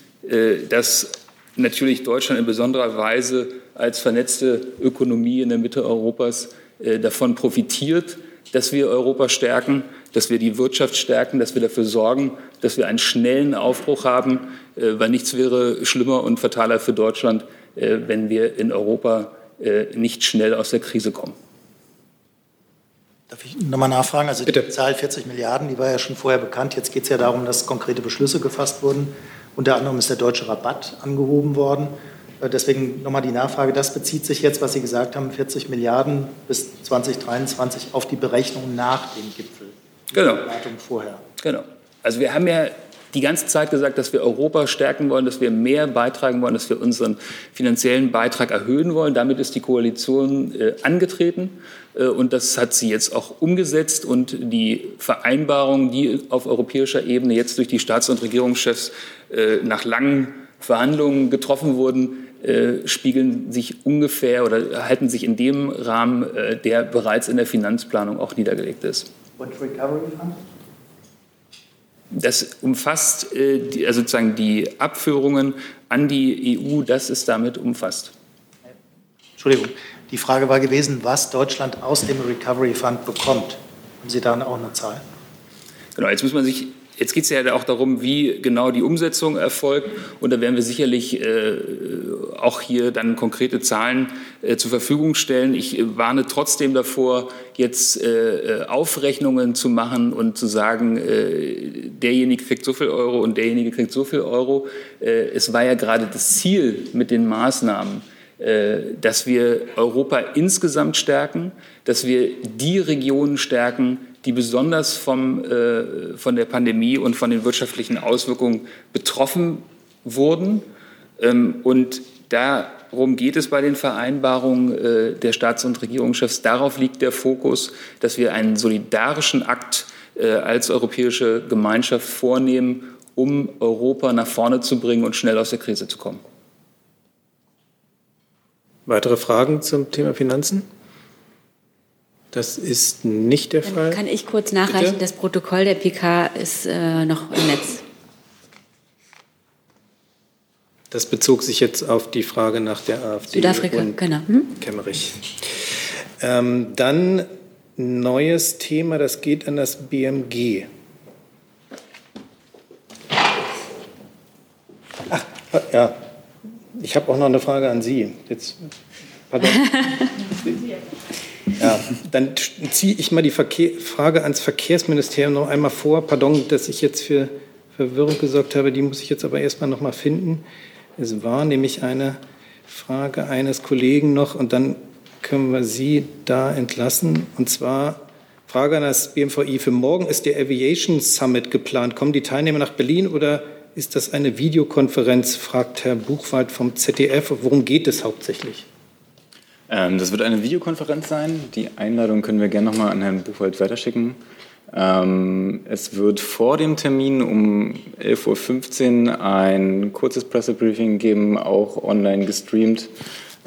dass natürlich Deutschland in besonderer Weise als vernetzte Ökonomie in der Mitte Europas davon profitiert, dass wir Europa stärken, dass wir die Wirtschaft stärken, dass wir dafür sorgen, dass wir einen schnellen Aufbruch haben, weil nichts wäre schlimmer und fataler für Deutschland, wenn wir in Europa äh, nicht schnell aus der Krise kommen. Darf ich nochmal nachfragen? Also die Zahl 40 Milliarden, die war ja schon vorher bekannt. Jetzt geht es ja darum, dass konkrete Beschlüsse gefasst wurden. Unter anderem ist der deutsche Rabatt angehoben worden. Äh, deswegen nochmal die Nachfrage, das bezieht sich jetzt, was Sie gesagt haben, 40 Milliarden bis 2023 auf die Berechnung nach dem Gipfel. Genau. vorher. Genau. Also wir haben ja die ganze Zeit gesagt, dass wir Europa stärken wollen, dass wir mehr beitragen wollen, dass wir unseren finanziellen Beitrag erhöhen wollen. Damit ist die Koalition äh, angetreten und das hat sie jetzt auch umgesetzt und die Vereinbarungen, die auf europäischer Ebene jetzt durch die Staats- und Regierungschefs äh, nach langen Verhandlungen getroffen wurden, äh, spiegeln sich ungefähr oder halten sich in dem Rahmen, äh, der bereits in der Finanzplanung auch niedergelegt ist. Und Recovery Fund? Das umfasst äh, also sozusagen die Abführungen an die EU, das ist damit umfasst. Entschuldigung, die Frage war gewesen, was Deutschland aus dem Recovery Fund bekommt. Haben Sie da auch eine Zahl? Genau, jetzt muss man sich Jetzt geht es ja auch darum, wie genau die Umsetzung erfolgt. Und da werden wir sicherlich äh, auch hier dann konkrete Zahlen äh, zur Verfügung stellen. Ich äh, warne trotzdem davor, jetzt äh, äh, Aufrechnungen zu machen und zu sagen, derjenige kriegt so viel Euro und derjenige kriegt so viel Euro. es war ja gerade das Ziel mit den Maßnahmen, dass wir Europa insgesamt stärken, dass wir die Regionen stärken, die besonders vom, äh, von der Pandemie und von den wirtschaftlichen Auswirkungen betroffen wurden. Ähm, und darum geht es bei den Vereinbarungen äh, der Staats- und Regierungschefs. Darauf liegt der Fokus, dass wir einen solidarischen Akt äh, als europäische Gemeinschaft vornehmen, um Europa nach vorne zu bringen und schnell aus der Krise zu kommen. Weitere Fragen zum Thema Finanzen? Das ist nicht der Dann Fall. Kann ich kurz nachreichen? Bitte? Das Protokoll der PK ist äh, noch im Netz. Das bezog sich jetzt auf die Frage nach der AfD. Südafrika, genau. Hm? Kemmerich. Ähm, dann neues Thema, das geht an das BMG. Ach, ja, ich habe auch noch eine Frage an Sie. Jetzt, pardon. Ja, dann ziehe ich mal die Verkehr Frage ans Verkehrsministerium noch einmal vor. Pardon, dass ich jetzt für Verwirrung gesorgt habe, die muss ich jetzt aber erstmal noch mal finden. Es war nämlich eine Frage eines Kollegen noch und dann können wir Sie da entlassen. Und zwar Frage an das BMVI. Für morgen ist der Aviation Summit geplant. Kommen die Teilnehmer nach Berlin oder ist das eine Videokonferenz, fragt Herr Buchwald vom ZDF. Worum geht es hauptsächlich? Ähm, das wird eine Videokonferenz sein. Die Einladung können wir gerne nochmal an Herrn Buchwald weiterschicken. Ähm, es wird vor dem Termin um 11.15 Uhr ein kurzes Pressebriefing geben, auch online gestreamt.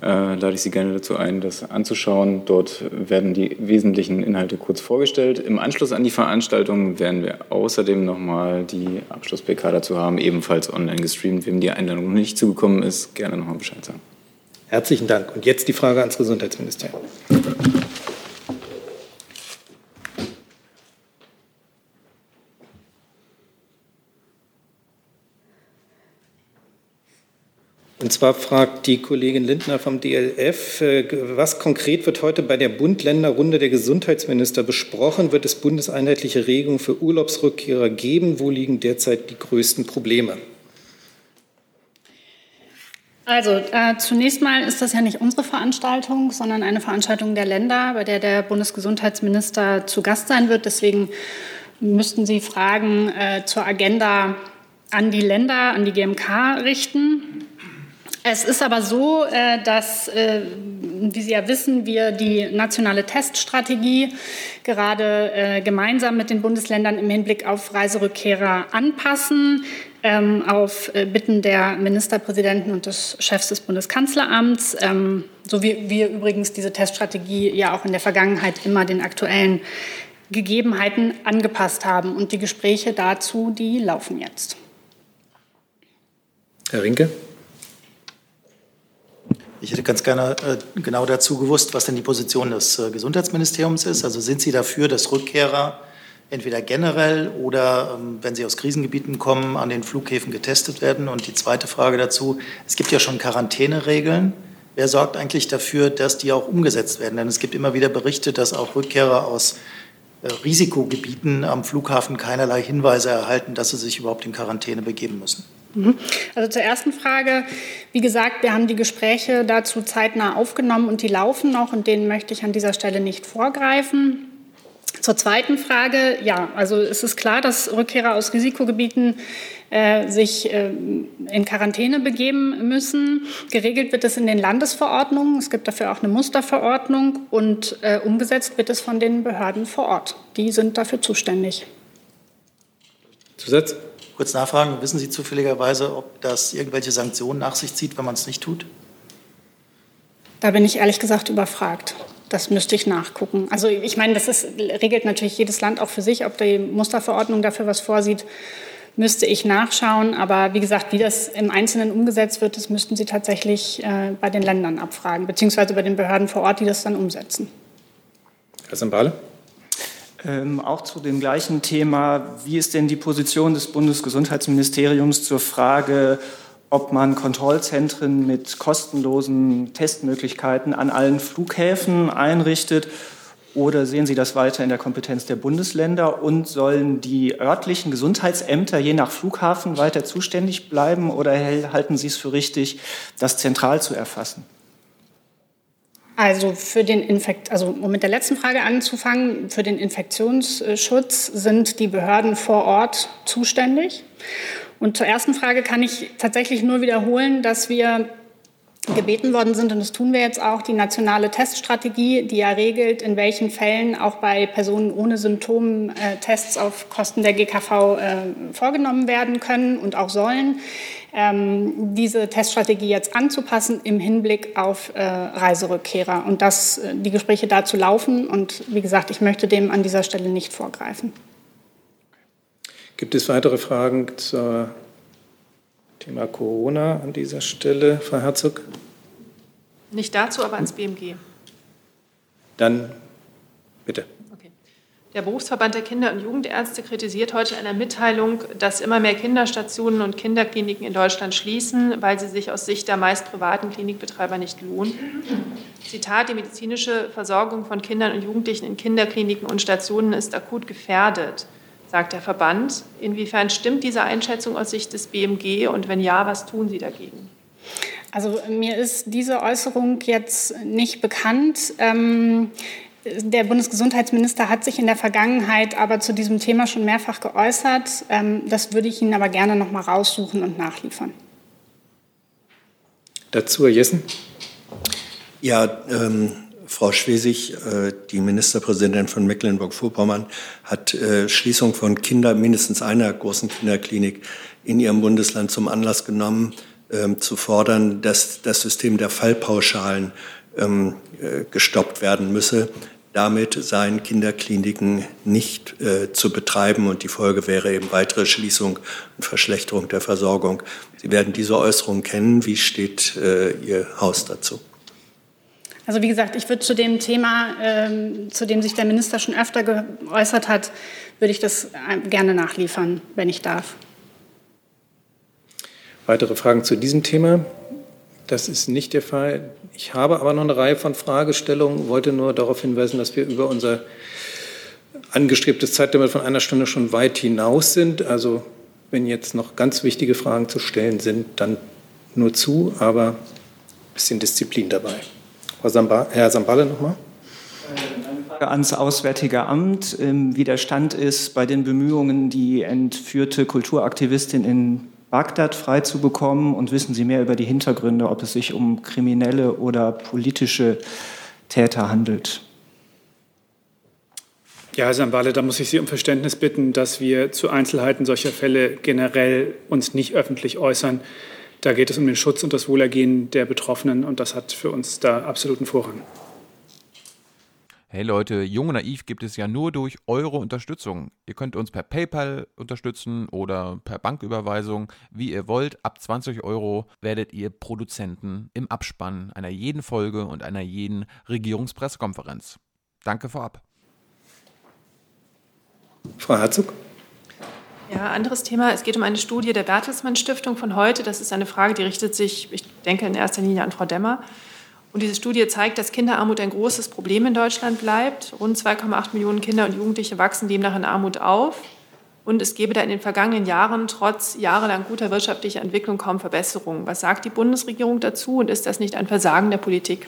Äh, lade ich Sie gerne dazu ein, das anzuschauen. Dort werden die wesentlichen Inhalte kurz vorgestellt. Im Anschluss an die Veranstaltung werden wir außerdem nochmal die Abschluss-PK dazu haben, ebenfalls online gestreamt. Wem die Einladung noch nicht zugekommen ist, gerne nochmal Bescheid sagen. Herzlichen Dank. Und jetzt die Frage ans Gesundheitsministerium. Und zwar fragt die Kollegin Lindner vom DLF, äh, was konkret wird heute bei der Bund-Länder-Runde der Gesundheitsminister besprochen? Wird es bundeseinheitliche Regelungen für Urlaubsrückkehrer geben? Wo liegen derzeit die größten Probleme? Also äh, zunächst mal ist das ja nicht unsere Veranstaltung, sondern eine Veranstaltung der Länder, bei der der Bundesgesundheitsminister zu Gast sein wird. Deswegen müssten Sie Fragen äh, zur Agenda an die Länder, an die GMK richten. Es ist aber so, äh, dass, äh, wie Sie ja wissen, wir die nationale Teststrategie gerade äh, gemeinsam mit den Bundesländern im Hinblick auf Reiserückkehrer anpassen ähm, auf Bitten der Ministerpräsidenten und des Chefs des Bundeskanzleramts, ähm, so wie wir übrigens diese Teststrategie ja auch in der Vergangenheit immer den aktuellen Gegebenheiten angepasst haben. Und die Gespräche dazu, die laufen jetzt. Herr Rinke. Ich hätte ganz gerne äh, genau dazu gewusst, was denn die Position des äh, Gesundheitsministeriums ist. Also sind Sie dafür, dass Rückkehrer entweder generell oder, ähm, wenn sie aus Krisengebieten kommen, an den Flughäfen getestet werden. Und die zweite Frage dazu, es gibt ja schon Quarantäneregeln. Wer sorgt eigentlich dafür, dass die auch umgesetzt werden? Denn es gibt immer wieder Berichte, dass auch Rückkehrer aus äh, Risikogebieten am Flughafen keinerlei Hinweise erhalten, dass sie sich überhaupt in Quarantäne begeben müssen. Mhm. Also zur ersten Frage. Wie gesagt, wir haben die Gespräche dazu zeitnah aufgenommen und die laufen noch und denen möchte ich an dieser Stelle nicht vorgreifen. Zur zweiten Frage, ja, also es ist klar, dass Rückkehrer aus Risikogebieten äh, sich äh, in Quarantäne begeben müssen. Geregelt wird es in den Landesverordnungen. Es gibt dafür auch eine Musterverordnung und äh, umgesetzt wird es von den Behörden vor Ort. Die sind dafür zuständig. Zusatz? Kurz nachfragen, wissen Sie zufälligerweise, ob das irgendwelche Sanktionen nach sich zieht, wenn man es nicht tut? Da bin ich ehrlich gesagt überfragt. Das müsste ich nachgucken. Also ich meine, das ist, regelt natürlich jedes Land auch für sich, ob die Musterverordnung dafür was vorsieht, müsste ich nachschauen. Aber wie gesagt, wie das im Einzelnen umgesetzt wird, das müssten Sie tatsächlich äh, bei den Ländern abfragen, beziehungsweise bei den Behörden vor Ort, die das dann umsetzen. Herr Sambale? Ähm, auch zu dem gleichen Thema. Wie ist denn die Position des Bundesgesundheitsministeriums zur Frage, ob man Kontrollzentren mit kostenlosen Testmöglichkeiten an allen Flughäfen einrichtet oder sehen Sie das weiter in der Kompetenz der Bundesländer und sollen die örtlichen Gesundheitsämter je nach Flughafen weiter zuständig bleiben oder halten Sie es für richtig, das zentral zu erfassen? Also für den Infekt, also um mit der letzten Frage anzufangen, für den Infektionsschutz sind die Behörden vor Ort zuständig. Und zur ersten Frage kann ich tatsächlich nur wiederholen, dass wir gebeten worden sind, und das tun wir jetzt auch, die nationale Teststrategie, die ja regelt, in welchen Fällen auch bei Personen ohne Symptomen äh, Tests auf Kosten der GKV äh, vorgenommen werden können und auch sollen, ähm, diese Teststrategie jetzt anzupassen im Hinblick auf äh, Reiserückkehrer. Und dass äh, die Gespräche dazu laufen. Und wie gesagt, ich möchte dem an dieser Stelle nicht vorgreifen. Gibt es weitere Fragen zum Thema Corona an dieser Stelle, Frau Herzog? Nicht dazu, aber ans BMG. Dann bitte. Der Berufsverband der Kinder- und Jugendärzte kritisiert heute in einer Mitteilung, dass immer mehr Kinderstationen und Kinderkliniken in Deutschland schließen, weil sie sich aus Sicht der meist privaten Klinikbetreiber nicht lohnen. Zitat, die medizinische Versorgung von Kindern und Jugendlichen in Kinderkliniken und Stationen ist akut gefährdet sagt der Verband. Inwiefern stimmt diese Einschätzung aus Sicht des BMG und wenn ja, was tun Sie dagegen? Also mir ist diese Äußerung jetzt nicht bekannt. Ähm, der Bundesgesundheitsminister hat sich in der Vergangenheit aber zu diesem Thema schon mehrfach geäußert. Ähm, das würde ich Ihnen aber gerne noch mal raussuchen und nachliefern. Dazu, Herr Jessen. Ja, ähm, Frau Schwesig, äh, die Ministerpräsidentin von Mecklenburg-Vorpommern, hat äh, Schließung von Kinder, mindestens einer großen Kinderklinik in ihrem Bundesland zum Anlass genommen, ähm, zu fordern, dass das System der Fallpauschalen ähm, äh, gestoppt werden müsse. Damit seien Kinderkliniken nicht zu betreiben und die Folge wäre eben weitere Schließung und Verschlechterung der Versorgung. Sie werden diese Äußerung kennen. Wie steht Ihr Haus dazu? Also wie gesagt, ich würde zu dem Thema, ähm, zu dem sich der Minister schon öfter geäußert hat, würde ich das äh, gerne nachliefern, wenn ich darf. Weitere Fragen zu diesem Thema? Das ist nicht der Fall. Ich habe aber noch eine Reihe von Fragestellungen, wollte nur darauf hinweisen, dass wir über unser angestrebtes Zeitlimit von einer Stunde schon weit hinaus sind. Also wenn jetzt noch ganz wichtige Fragen zu stellen sind, dann nur zu, aber ein bisschen Disziplin dabei. Herr Sambale nochmal. Ans Auswärtige Amt, ähm, wie der Stand ist bei den Bemühungen, die entführte Kulturaktivistin in Bagdad freizubekommen und wissen Sie mehr über die Hintergründe, ob es sich um kriminelle oder politische Täter handelt? Ja, Herr Sambale, da muss ich Sie um Verständnis bitten, dass wir zu Einzelheiten solcher Fälle generell uns nicht öffentlich äußern. Da geht es um den Schutz und das Wohlergehen der Betroffenen und das hat für uns da absoluten Vorrang. Hey Leute, Jung und Naiv gibt es ja nur durch eure Unterstützung. Ihr könnt uns per PayPal unterstützen oder per Banküberweisung, wie ihr wollt. Ab 20 Euro werdet ihr Produzenten im Abspann einer jeden Folge und einer jeden Regierungspressekonferenz. Danke vorab. Frau Herzog. Ja, anderes Thema. Es geht um eine Studie der Bertelsmann Stiftung von heute. Das ist eine Frage, die richtet sich, ich denke, in erster Linie an Frau Demmer. Und diese Studie zeigt, dass Kinderarmut ein großes Problem in Deutschland bleibt. Rund 2,8 Millionen Kinder und Jugendliche wachsen demnach in Armut auf. Und es gebe da in den vergangenen Jahren trotz jahrelang guter wirtschaftlicher Entwicklung kaum Verbesserungen. Was sagt die Bundesregierung dazu und ist das nicht ein Versagen der Politik?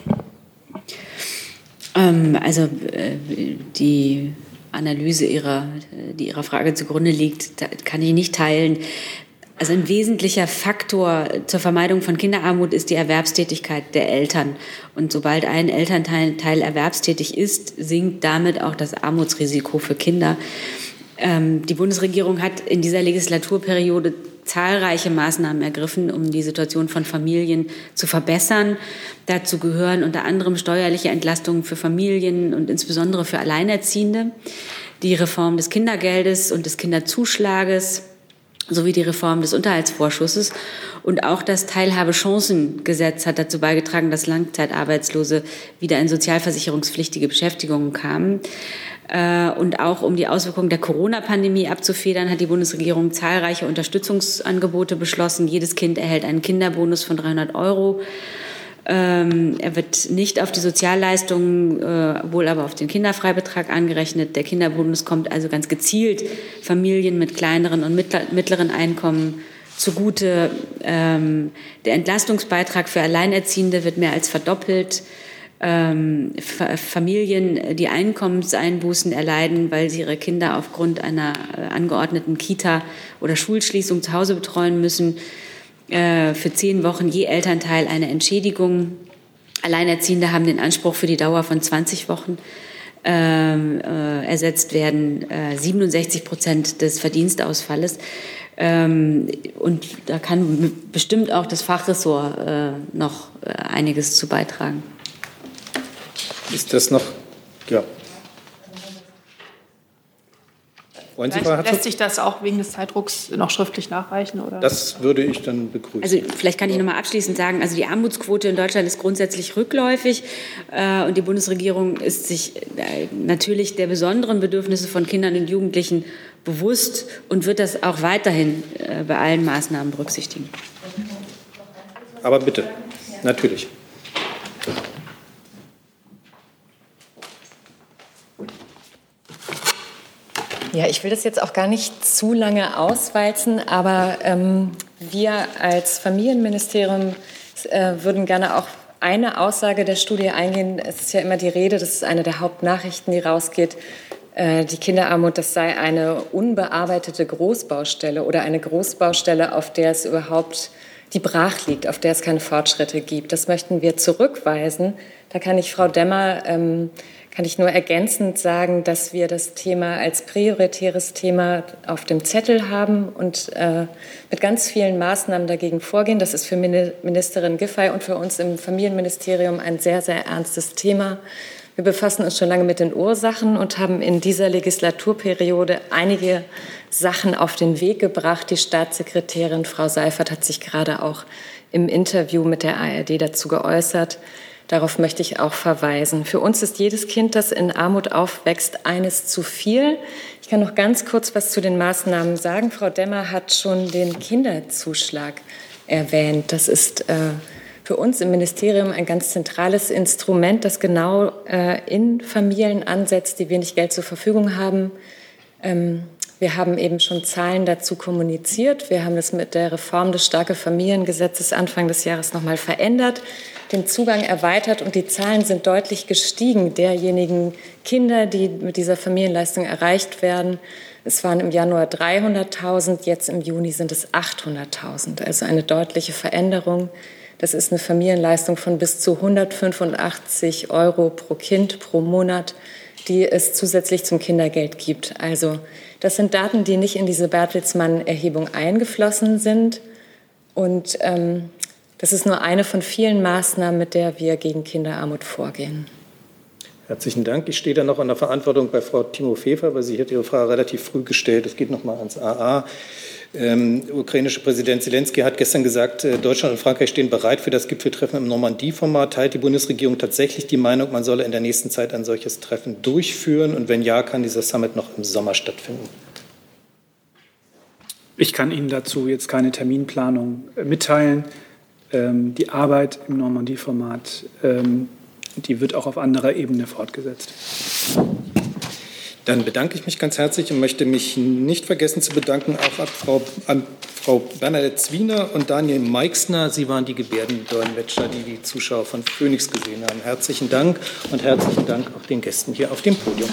Ähm, also äh, die Analyse ihrer, die ihrer Frage zugrunde liegt, kann ich nicht teilen. Also ein wesentlicher Faktor zur Vermeidung von Kinderarmut ist die Erwerbstätigkeit der Eltern. Und sobald ein Elternteil Teil erwerbstätig ist, sinkt damit auch das Armutsrisiko für Kinder. Ähm, die Bundesregierung hat in dieser Legislaturperiode zahlreiche Maßnahmen ergriffen, um die Situation von Familien zu verbessern. Dazu gehören unter anderem steuerliche Entlastungen für Familien und insbesondere für Alleinerziehende, die Reform des Kindergeldes und des Kinderzuschlages, sowie die Reform des Unterhaltsvorschusses. Und auch das Teilhabechancengesetz hat dazu beigetragen, dass Langzeitarbeitslose wieder in sozialversicherungspflichtige Beschäftigungen kamen. Äh, und auch um die Auswirkungen der Corona-Pandemie abzufedern, hat die Bundesregierung zahlreiche Unterstützungsangebote beschlossen. Jedes Kind erhält einen Kinderbonus von 300 Euro. Ähm, er wird nicht auf die Sozialleistungen, äh, wohl aber auf den Kinderfreibetrag angerechnet. Der Kinderbonus kommt also ganz gezielt Familien mit kleineren und mittleren Einkommen zugute. Ähm, der Entlastungsbeitrag für Alleinerziehende wird mehr als verdoppelt. Ähm, Familien, die Einkommenseinbußen erleiden, weil sie ihre Kinder aufgrund einer äh, angeordneten Kita oder Schulschließung zu Hause betreuen müssen, äh, für zehn Wochen je Elternteil eine Entschädigung. Alleinerziehende haben den Anspruch für die Dauer von 20 Wochen ähm, äh, ersetzt werden, äh, 67 Prozent des Verdienstausfalles. Ähm, und da kann bestimmt auch das Fachressort äh, noch äh, einiges zu beitragen. Ist das noch, ja, Wollen Sie, vielleicht lässt sich das auch wegen des Zeitdrucks noch schriftlich nachreichen? Oder? Das würde ich dann begrüßen. Also vielleicht kann ich noch mal abschließend sagen, also die Armutsquote in Deutschland ist grundsätzlich rückläufig äh, und die Bundesregierung ist sich äh, natürlich der besonderen Bedürfnisse von Kindern und Jugendlichen bewusst und wird das auch weiterhin äh, bei allen Maßnahmen berücksichtigen. Aber bitte, natürlich. Ja, ich will das jetzt auch gar nicht zu lange auswalzen, aber ähm, wir als Familienministerium äh, würden gerne auch eine Aussage der Studie eingehen. Es ist ja immer die Rede, das ist eine der Hauptnachrichten, die rausgeht. Äh, die Kinderarmut, das sei eine unbearbeitete Großbaustelle oder eine Großbaustelle, auf der es überhaupt die brach liegt, auf der es keine Fortschritte gibt. Das möchten wir zurückweisen. Da kann ich Frau Demmer ähm, kann ich nur ergänzend sagen, dass wir das Thema als prioritäres Thema auf dem Zettel haben und äh, mit ganz vielen Maßnahmen dagegen vorgehen. Das ist für Ministerin Giffey und für uns im Familienministerium ein sehr, sehr ernstes Thema. Wir befassen uns schon lange mit den Ursachen und haben in dieser Legislaturperiode einige Sachen auf den Weg gebracht. Die Staatssekretärin Frau Seifert hat sich gerade auch im Interview mit der ARD dazu geäußert. Darauf möchte ich auch verweisen. Für uns ist jedes Kind, das in Armut aufwächst, eines zu viel. Ich kann noch ganz kurz was zu den Maßnahmen sagen. Frau Demmer hat schon den Kinderzuschlag erwähnt. Das ist äh, für uns im Ministerium ein ganz zentrales Instrument, das genau äh, in Familien ansetzt, die wenig Geld zur Verfügung haben. Ähm, wir haben eben schon Zahlen dazu kommuniziert. Wir haben das mit der Reform des starke Familiengesetzes Anfang des Jahres nochmal verändert, den Zugang erweitert und die Zahlen sind deutlich gestiegen derjenigen Kinder, die mit dieser Familienleistung erreicht werden. Es waren im Januar 300.000, jetzt im Juni sind es 800.000. Also eine deutliche Veränderung. Das ist eine Familienleistung von bis zu 185 Euro pro Kind pro Monat, die es zusätzlich zum Kindergeld gibt. Also das sind Daten, die nicht in diese Bertelsmann-Erhebung eingeflossen sind. Und ähm, das ist nur eine von vielen Maßnahmen, mit der wir gegen Kinderarmut vorgehen. Herzlichen Dank. Ich stehe da noch an der Verantwortung bei Frau Timo Fefer, weil sie hat ihre Frage relativ früh gestellt. Es geht noch mal ans AA. Ähm, ukrainische Präsident Zelensky hat gestern gesagt, äh, Deutschland und Frankreich stehen bereit für das Gipfeltreffen im Normandie-Format. Teilt die Bundesregierung tatsächlich die Meinung, man solle in der nächsten Zeit ein solches Treffen durchführen? Und wenn ja, kann dieser Summit noch im Sommer stattfinden? Ich kann Ihnen dazu jetzt keine Terminplanung mitteilen. Ähm, die Arbeit im Normandie-Format ähm, die wird auch auf anderer Ebene fortgesetzt. Dann bedanke ich mich ganz herzlich und möchte mich nicht vergessen zu bedanken auch an Frau, an Frau Bernadette Zwiener und Daniel Meixner. Sie waren die Gebärdendolmetscher, die die Zuschauer von Phoenix gesehen haben. Herzlichen Dank und herzlichen Dank auch den Gästen hier auf dem Podium.